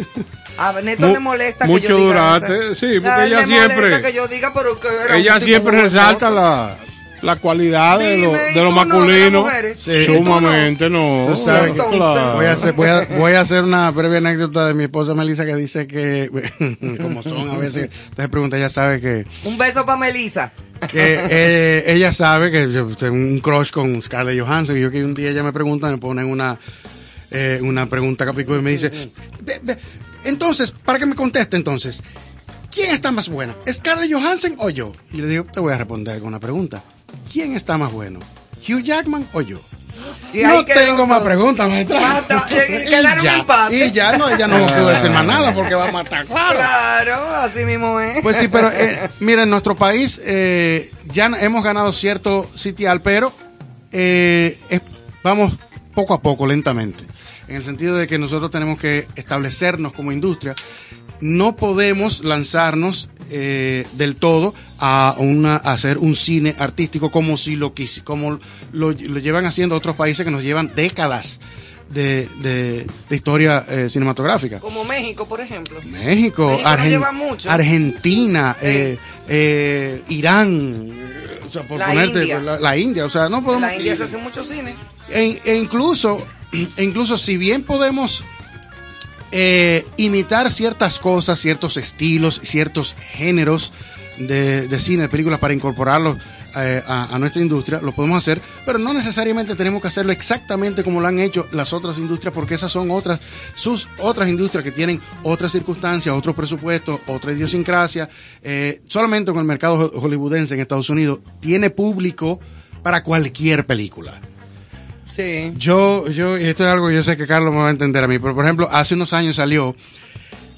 A Neto Mu- le molesta que mucho yo diga durante, sí, porque ella siempre- que yo diga, pero que era Ella siempre resalta la, la cualidad de lo, Dime, de ¿y lo no, de masculino. mujeres? Sí. Sumamente no. Tú sabes que- claro. voy, a hacer, voy, a, voy a hacer una breve anécdota de mi esposa Melissa que dice que, como son a veces, te se pregunta, ella sabe que, Un beso para Melissa. que eh, ella sabe que yo tengo un crush con Scarlett Johansson y yo que un día ella me pregunta, me ponen una, eh, una pregunta capico y me dice, "Ve- ve, entonces, para que me conteste entonces, ¿quién está más buena? ¿Scarlett Johansson o yo? Y le digo, te voy a responder con una pregunta. ¿Quién está más bueno? ¿Hugh Jackman o yo? Y no tengo más preguntas, maestra. Mata, eh, Y quedaron ya, empate. Y ya no, ella no pudo decir más nada porque va a matar, claro. Claro, así mismo es. Pues sí, pero eh, mira, en nuestro país eh, ya hemos ganado cierto sitial, pero eh, es- vamos poco a poco, lentamente. En el sentido de que nosotros tenemos que establecernos como industria. No podemos lanzarnos eh, del todo a, una, a hacer un cine artístico como si lo como lo, lo llevan haciendo otros países que nos llevan décadas de, de- de historia eh, cinematográfica. Como México, por ejemplo. México, México no Argen- lleva mucho. Argentina, eh, eh, Irán, eh, o sea, por La ponerte India. la, la India, o sea, no podemos. la India se hace mucho cine. E, e incluso, e incluso si bien podemos eh, imitar ciertas cosas, ciertos estilos, ciertos géneros de, cine, de películas para incorporarlos eh, a, nuestra industria, lo podemos hacer, pero no necesariamente tenemos que hacerlo exactamente como lo han hecho las otras industrias, porque esas son otras, sus otras industrias que tienen otras circunstancias, otros presupuestos, otra idiosincrasia. Eh, solamente con el mercado ho- hollywoodense en Estados Unidos tiene público para cualquier película. Sí. Yo, yo, y esto es algo que yo sé que Carlos me va a entender a mí, pero por ejemplo, hace unos años salió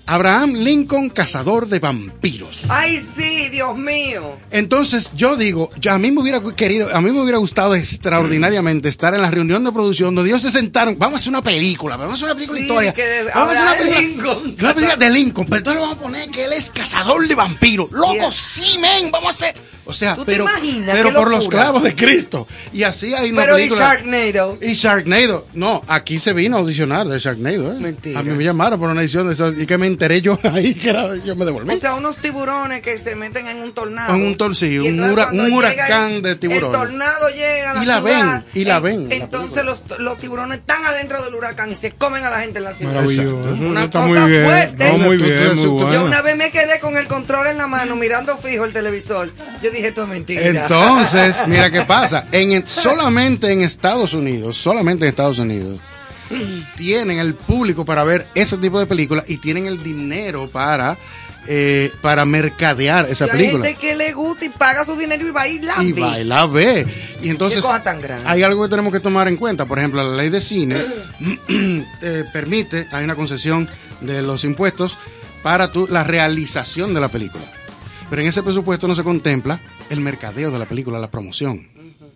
Abraham Lincoln, cazador de vampiros. Ay, sí, Dios mío. Entonces yo digo, yo, a mí me hubiera querido, a mí me hubiera gustado extraordinariamente estar en la reunión de producción donde ellos se sentaron, vamos a hacer una película, vamos a hacer una película Sí, historia, vamos a hacer una película, Lincoln. una película de Lincoln, pero entonces le vamos a poner que él es cazador de vampiros. Loco, Yeah. sí, men, vamos a hacer, o sea, ¿Tú te pero, imaginas? pero por los clavos de Cristo. Y así hay una Pero y. Sharknado. Y Sharknado. No, aquí se vino a audicionar de Sharknado. ¿eh? Mentira. A mí me llamaron por una edición de eso y que me enteré yo ahí que era, yo me devolví. O sea, unos tiburones que se meten en un tornado. En un tor- sí, Y un hura- un huracán el- de tiburones. El tornado llega a la Y la ciudad, ven, y la en- ven, la Entonces los, los tiburones están adentro del huracán y se comen a la gente en la ciudad. Maravilloso. Una Está cosa muy bien. fuerte. No, muy bien, muy Yo una vez me quedé con el control en la mano mirando fijo el televisor. Yo dije, mentira. Entonces, mira qué pasa. En, solamente en Estados Unidos, solamente en Estados Unidos, tienen el público para ver ese tipo de películas y tienen el dinero para, eh, para mercadear esa Y película. gente que le gusta y paga su dinero y va a ir la y ve y entonces Qué cosa tan grande. hay algo que tenemos que tomar en cuenta por ejemplo la ley de cine eh, permite hay una concesión de los impuestos para tu- la realización de la película pero en ese presupuesto no se contempla el mercadeo de la película la promoción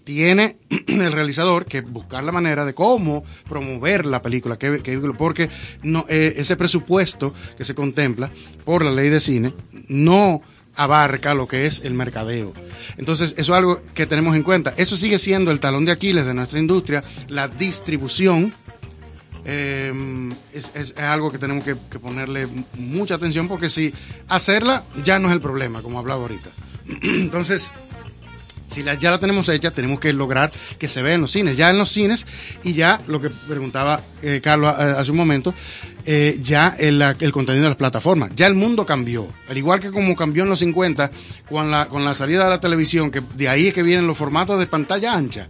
tiene el realizador que buscar la manera de cómo promover la película, qué- qué- porque no, eh, ese presupuesto que se contempla por la ley de cine no abarca lo que es el mercadeo. Entonces, eso es algo que tenemos en cuenta. Eso sigue siendo el talón de Aquiles de nuestra industria, la distribución. Eh, es, es- algo que tenemos que, que ponerle mucha atención porque si hacerla ya no es el problema, como hablaba ahorita. Entonces, si la- ya la tenemos hecha, tenemos que lograr que se vea en los cines. Ya en los cines, y ya lo que preguntaba eh, Carlos eh, hace un momento, eh, ya el, el contenido de las plataformas. Ya el mundo cambió. Al igual que como cambió en los 50, con la, con la salida de la televisión, que de ahí es que vienen los formatos de pantalla ancha.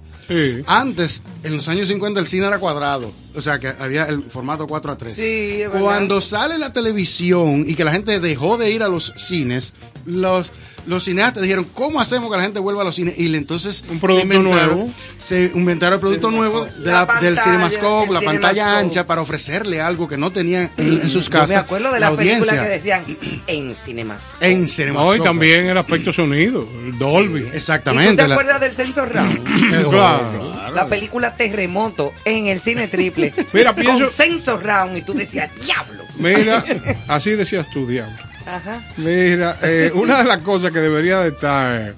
Antes, en los años 50, el cine era cuadrado. O sea, que había el formato 4 a 3. Sí. Cuando sale la televisión y que la gente dejó de ir a los cines, los, los cineastas dijeron, ¿cómo hacemos que la gente vuelva a los cines? Y entonces un producto nuevo. Se inventaron el producto nuevo de La la- del Cinemascope, la pantalla Cinemascope. ancha para ofrecerle algo que no tenían en, en sus Yo casas. me acuerdo de la, audiencia. película que decían en cinemas. En Cinemascope. No, y también el aspecto sonido, el Dolby. ¿Y tú Exactamente. te la- acuerdas del Sensor Round? Claro. La película Terremoto en el cine triple. Mira, con pienso- Sensor Round y tú decías, diablo. Mira, así decías tú, diablo. Mira, eh, una de las cosas que debería de estar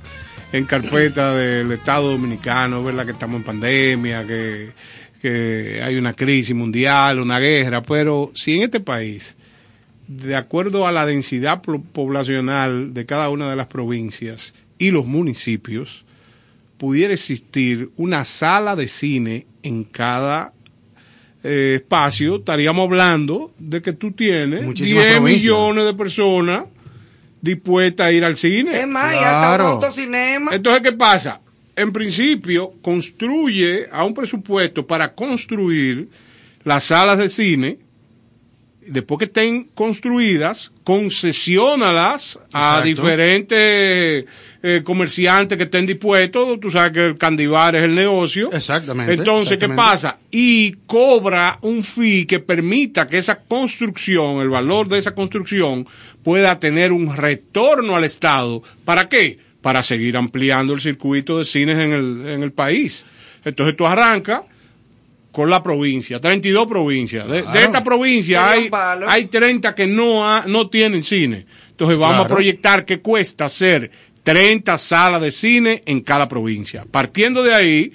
en carpeta del Estado Dominicano, ¿verdad? Que estamos en pandemia, que, que hay una crisis mundial, una guerra, pero si en este país, de acuerdo a la densidad poblacional de cada una de las provincias y los municipios, pudiera existir una sala de cine en cada eh, espacio, estaríamos hablando de que tú tienes Muchísimas 10 provincias. millones de personas dispuestas a ir al cine. Es más, y hasta un autocinema. Entonces, ¿qué pasa? En principio, construye a un presupuesto para construir las salas de cine. Después que estén construidas, concesiónalas a diferentes eh, comerciantes que estén dispuestos. Tú sabes que el candibar es el negocio. Exactamente. Entonces, ¿qué pasa? Y cobra un fee que permita que esa construcción, el valor de esa construcción, pueda tener un retorno al Estado. ¿Para qué? Para seguir ampliando el circuito de cines en el, en el país. Entonces tú arrancas con la provincia, 32 provincias. De, de Claro. esta provincia hay, hay 30 que no, ha- no tienen cine. Entonces vamos Claro. a proyectar qué cuesta hacer 30 salas de cine en cada provincia. Partiendo de ahí,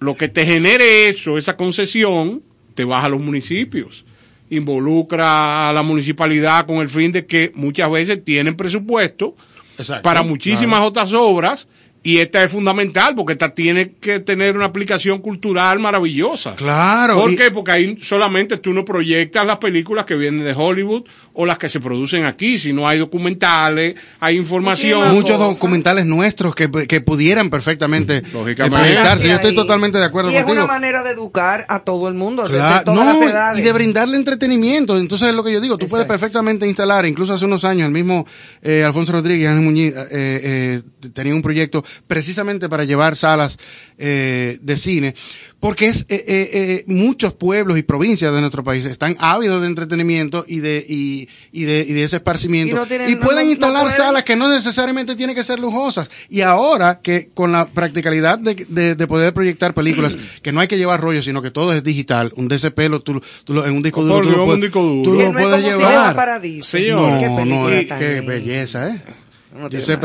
lo que te genere eso, esa concesión, te baja a los municipios. Involucra a la municipalidad con el fin de que muchas veces tienen presupuesto Exacto, para muchísimas claro. otras obras y esta es fundamental porque esta tiene que tener una aplicación cultural maravillosa. Claro, ¿Por y- qué? Porque ahí solamente tú no proyectas las películas que vienen de Hollywood o las que se producen aquí, sino hay documentales, hay información. Muchos documentales nuestros que, que pudieran perfectamente eh, Lógicamente. proyectarse. Yo estoy totalmente de acuerdo Y es contigo. una manera de educar a todo el mundo, desde Claro, todas no, las edades. y de brindarle entretenimiento. Entonces es lo que yo digo, tú puedes perfectamente instalar, incluso hace unos años el mismo eh, Alfonso Rodríguez Ángel Muñiz eh, eh, tenía un proyecto precisamente para llevar salas eh, de cine, porque es eh, eh, eh, muchos pueblos y provincias de nuestro país están ávidos de entretenimiento y de y, y de, y de ese esparcimiento Y no tienen- y no- pueden no- no instalar pueden. salas que no necesariamente tienen que ser lujosas. Y ahora que con la practicalidad de, de- de poder proyectar películas, que no hay que llevar rollo, sino que todo es digital, un DCP lo, tú, tú lo- en un disco Oh, duro, por tú lo Dios, puedes, un disco duro. tú lo puedes llevar. Señor, Qué no, no, película eh, qué belleza, ¿eh?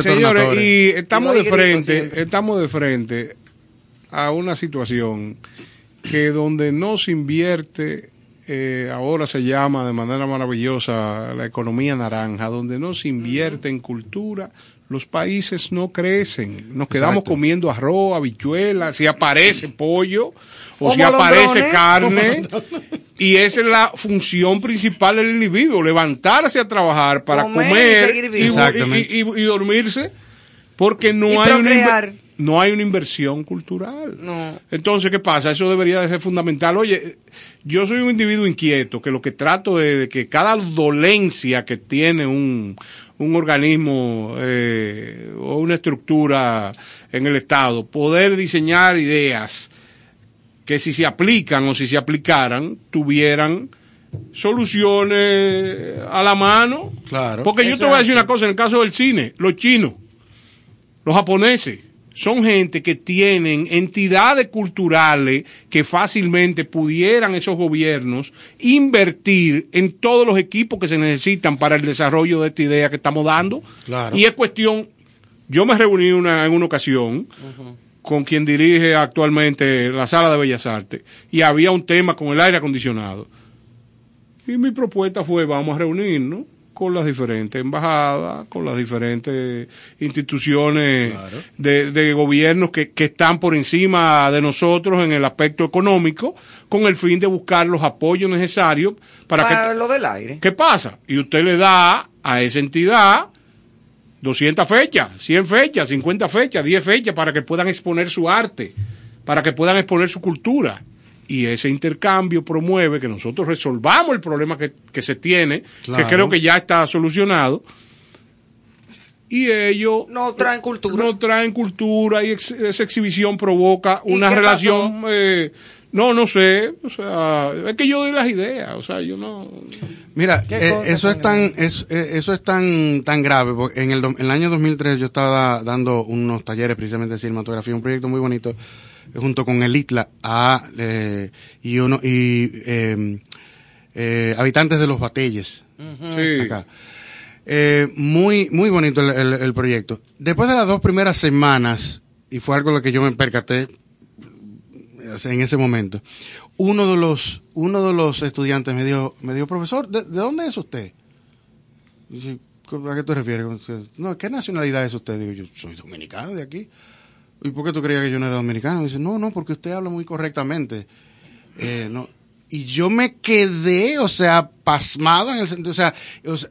Señores, y estamos de frente, estamos de frente a una situación que donde no se invierte, eh, ahora se llama de manera maravillosa la economía naranja, donde no se invierte en cultura, los países no crecen. Nos quedamos Exacto. comiendo arroz, habichuelas, si aparece pollo o O si aparece carne. Y esa es la función principal del individuo, levantarse a trabajar para Comer y comer seguir y, vivo. Exactamente. y- y- y dormirse, porque no hay, una no hay una inversión cultural. No. Entonces, ¿qué pasa? Eso debería de ser fundamental. Oye, yo soy un individuo inquieto, que lo que trato es de que cada dolencia que tiene un, un organismo eh, o una estructura en el Estado, poder diseñar ideas que si se aplican o si se aplicaran, tuvieran soluciones a la mano. Claro. Porque yo Eso te voy a decir una cosa, en el caso del cine, los chinos, los japoneses, son gente que tienen entidades culturales que fácilmente pudieran esos gobiernos invertir en todos los equipos que se necesitan para el desarrollo de esta idea que estamos dando. Claro. Y es cuestión, yo me reuní una, en una ocasión con quien dirige actualmente la sala de Bellas Artes y había un tema con el aire acondicionado. Y mi propuesta fue, vamos a reunirnos con las diferentes embajadas, con las diferentes instituciones de, de gobiernos que, que están por encima de nosotros en el aspecto económico, con el fin de buscar los apoyos necesarios para, Para que... lo del aire. ¿Qué pasa? Y usted le da a esa entidad 200 fechas, 100 fechas, 50 fechas, 10 fechas para que puedan exponer su arte, para que puedan exponer su cultura. Y ese intercambio promueve que nosotros resolvamos el problema que, que se tiene, Claro. que creo que ya está solucionado. Y ellos no traen cultura. No traen cultura y ex- esa exhibición provoca ¿Y una relación. eh, no, no sé. O sea, es que yo doy las ideas. O sea, yo no. Mira, ¿Qué eh, eso es tan tan es, eh, eso es tan tan grave. porque En el, en el año 2003 yo estaba dando unos talleres precisamente de cinematografía, un proyecto muy bonito junto con el ITLA a, eh, y uno y eh, eh, habitantes de los Batelles. Sí. Acá. Eh, muy muy bonito el, el- el proyecto. Después de las dos primeras semanas y fue algo lo que yo me percaté en ese momento. Uno de los uno de los estudiantes me dijo, me dijo, profesor, ¿de, de dónde es usted? Dice, ¿A qué te refieres? No, ¿qué nacionalidad es usted? Digo, yo soy dominicano de aquí. ¿Y por qué tú creías que yo no era dominicano? Dice, no, no, porque usted habla muy correctamente. Eh, no. Y yo me quedé, o sea, pasmado en el sentido, o sea,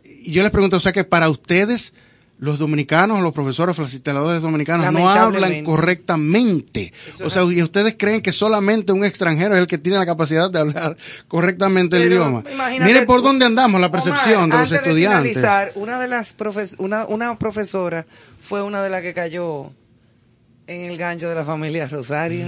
y yo les pregunto, o sea, que para ustedes, los dominicanos, los profesores facilitadores dominicanos, no hablan correctamente. Eso o sea, y ustedes creen que solamente un extranjero es el que tiene la capacidad de hablar correctamente el idioma. Miren por dónde andamos, la percepción Omar, de los antes estudiantes. finalizar, una de las profes una, una profesora fue una de las que cayó en el gancho de la familia Rosario.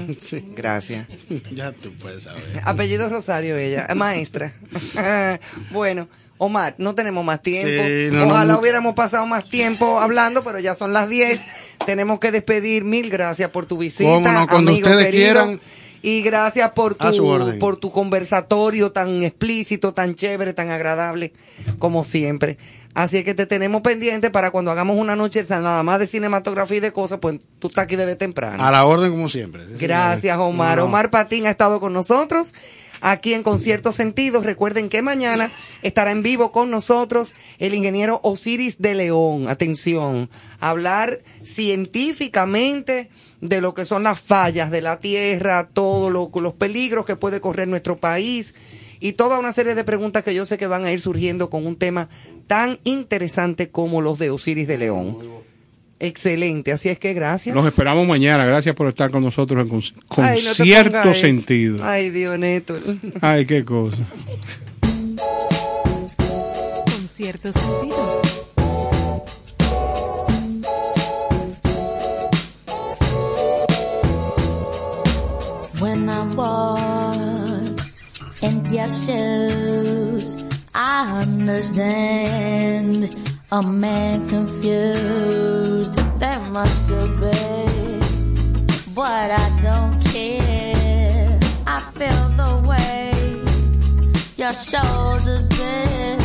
Gracias. ya tú puedes saber. Apellido Rosario ella, maestra. bueno, Omar, no tenemos más tiempo. Sí, no, no, Ojalá mu- hubiéramos pasado más tiempo hablando, pero ya son las 10. Tenemos que despedir. Mil gracias por tu visita. Cómo no, cuando amigo ustedes querido. quieran. Y gracias por tu, por tu conversatorio tan explícito, tan chévere, tan agradable, como siempre. Así es que te tenemos pendiente para cuando hagamos una noche nada más de cinematografía y de cosas, pues tú estás aquí desde temprano. A la orden como siempre. Sí, Gracias. Omar. No. Omar Patín ha estado con nosotros aquí en Concierto Sentidos. Recuerden que mañana estará en vivo con nosotros el ingeniero Osiris de León. Atención, hablar científicamente de lo que son las fallas de la tierra, todos los peligros que puede correr nuestro país y toda una serie de preguntas que yo sé que van a ir surgiendo con un tema tan interesante como los de Osiris de León. Excelente, así es que gracias. Nos esperamos mañana. Gracias por estar con nosotros en con, con Ay, no te cierto sentido. Ay, Dios, Néstor. Ay, qué cosa. Con cierto sentido. When I walk in your shoes, I understand a man confused. There must have been, but I don't care. I feel the way your shoulders bend.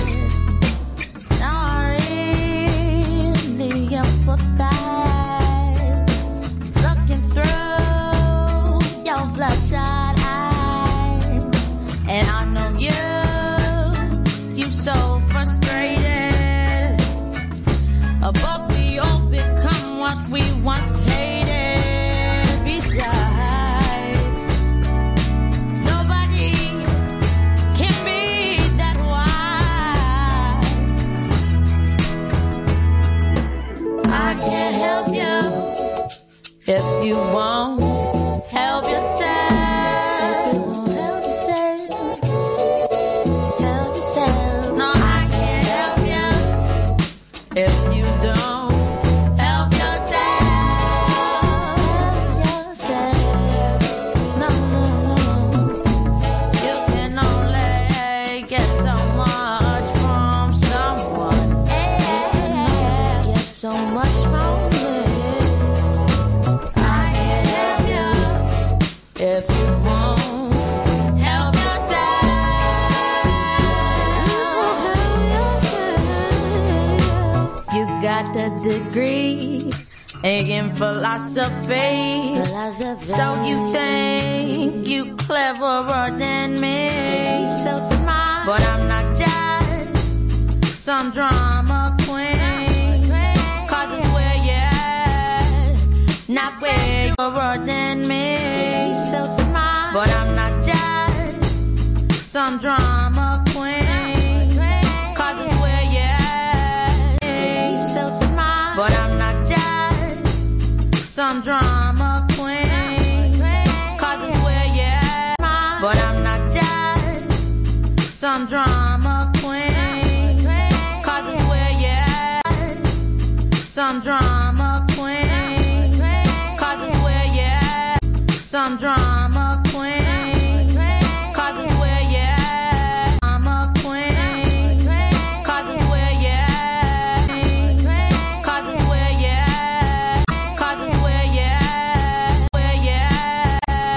Philosophy. So you think you cleverer than me. So smart. But I'm not just some drama queen. Cause it's where you're not where you're than me. So smart. But I'm not just some drama some drama queen. Cause it's where you're at. But I'm not just some drama queen. Cause it's where you're at. Some drama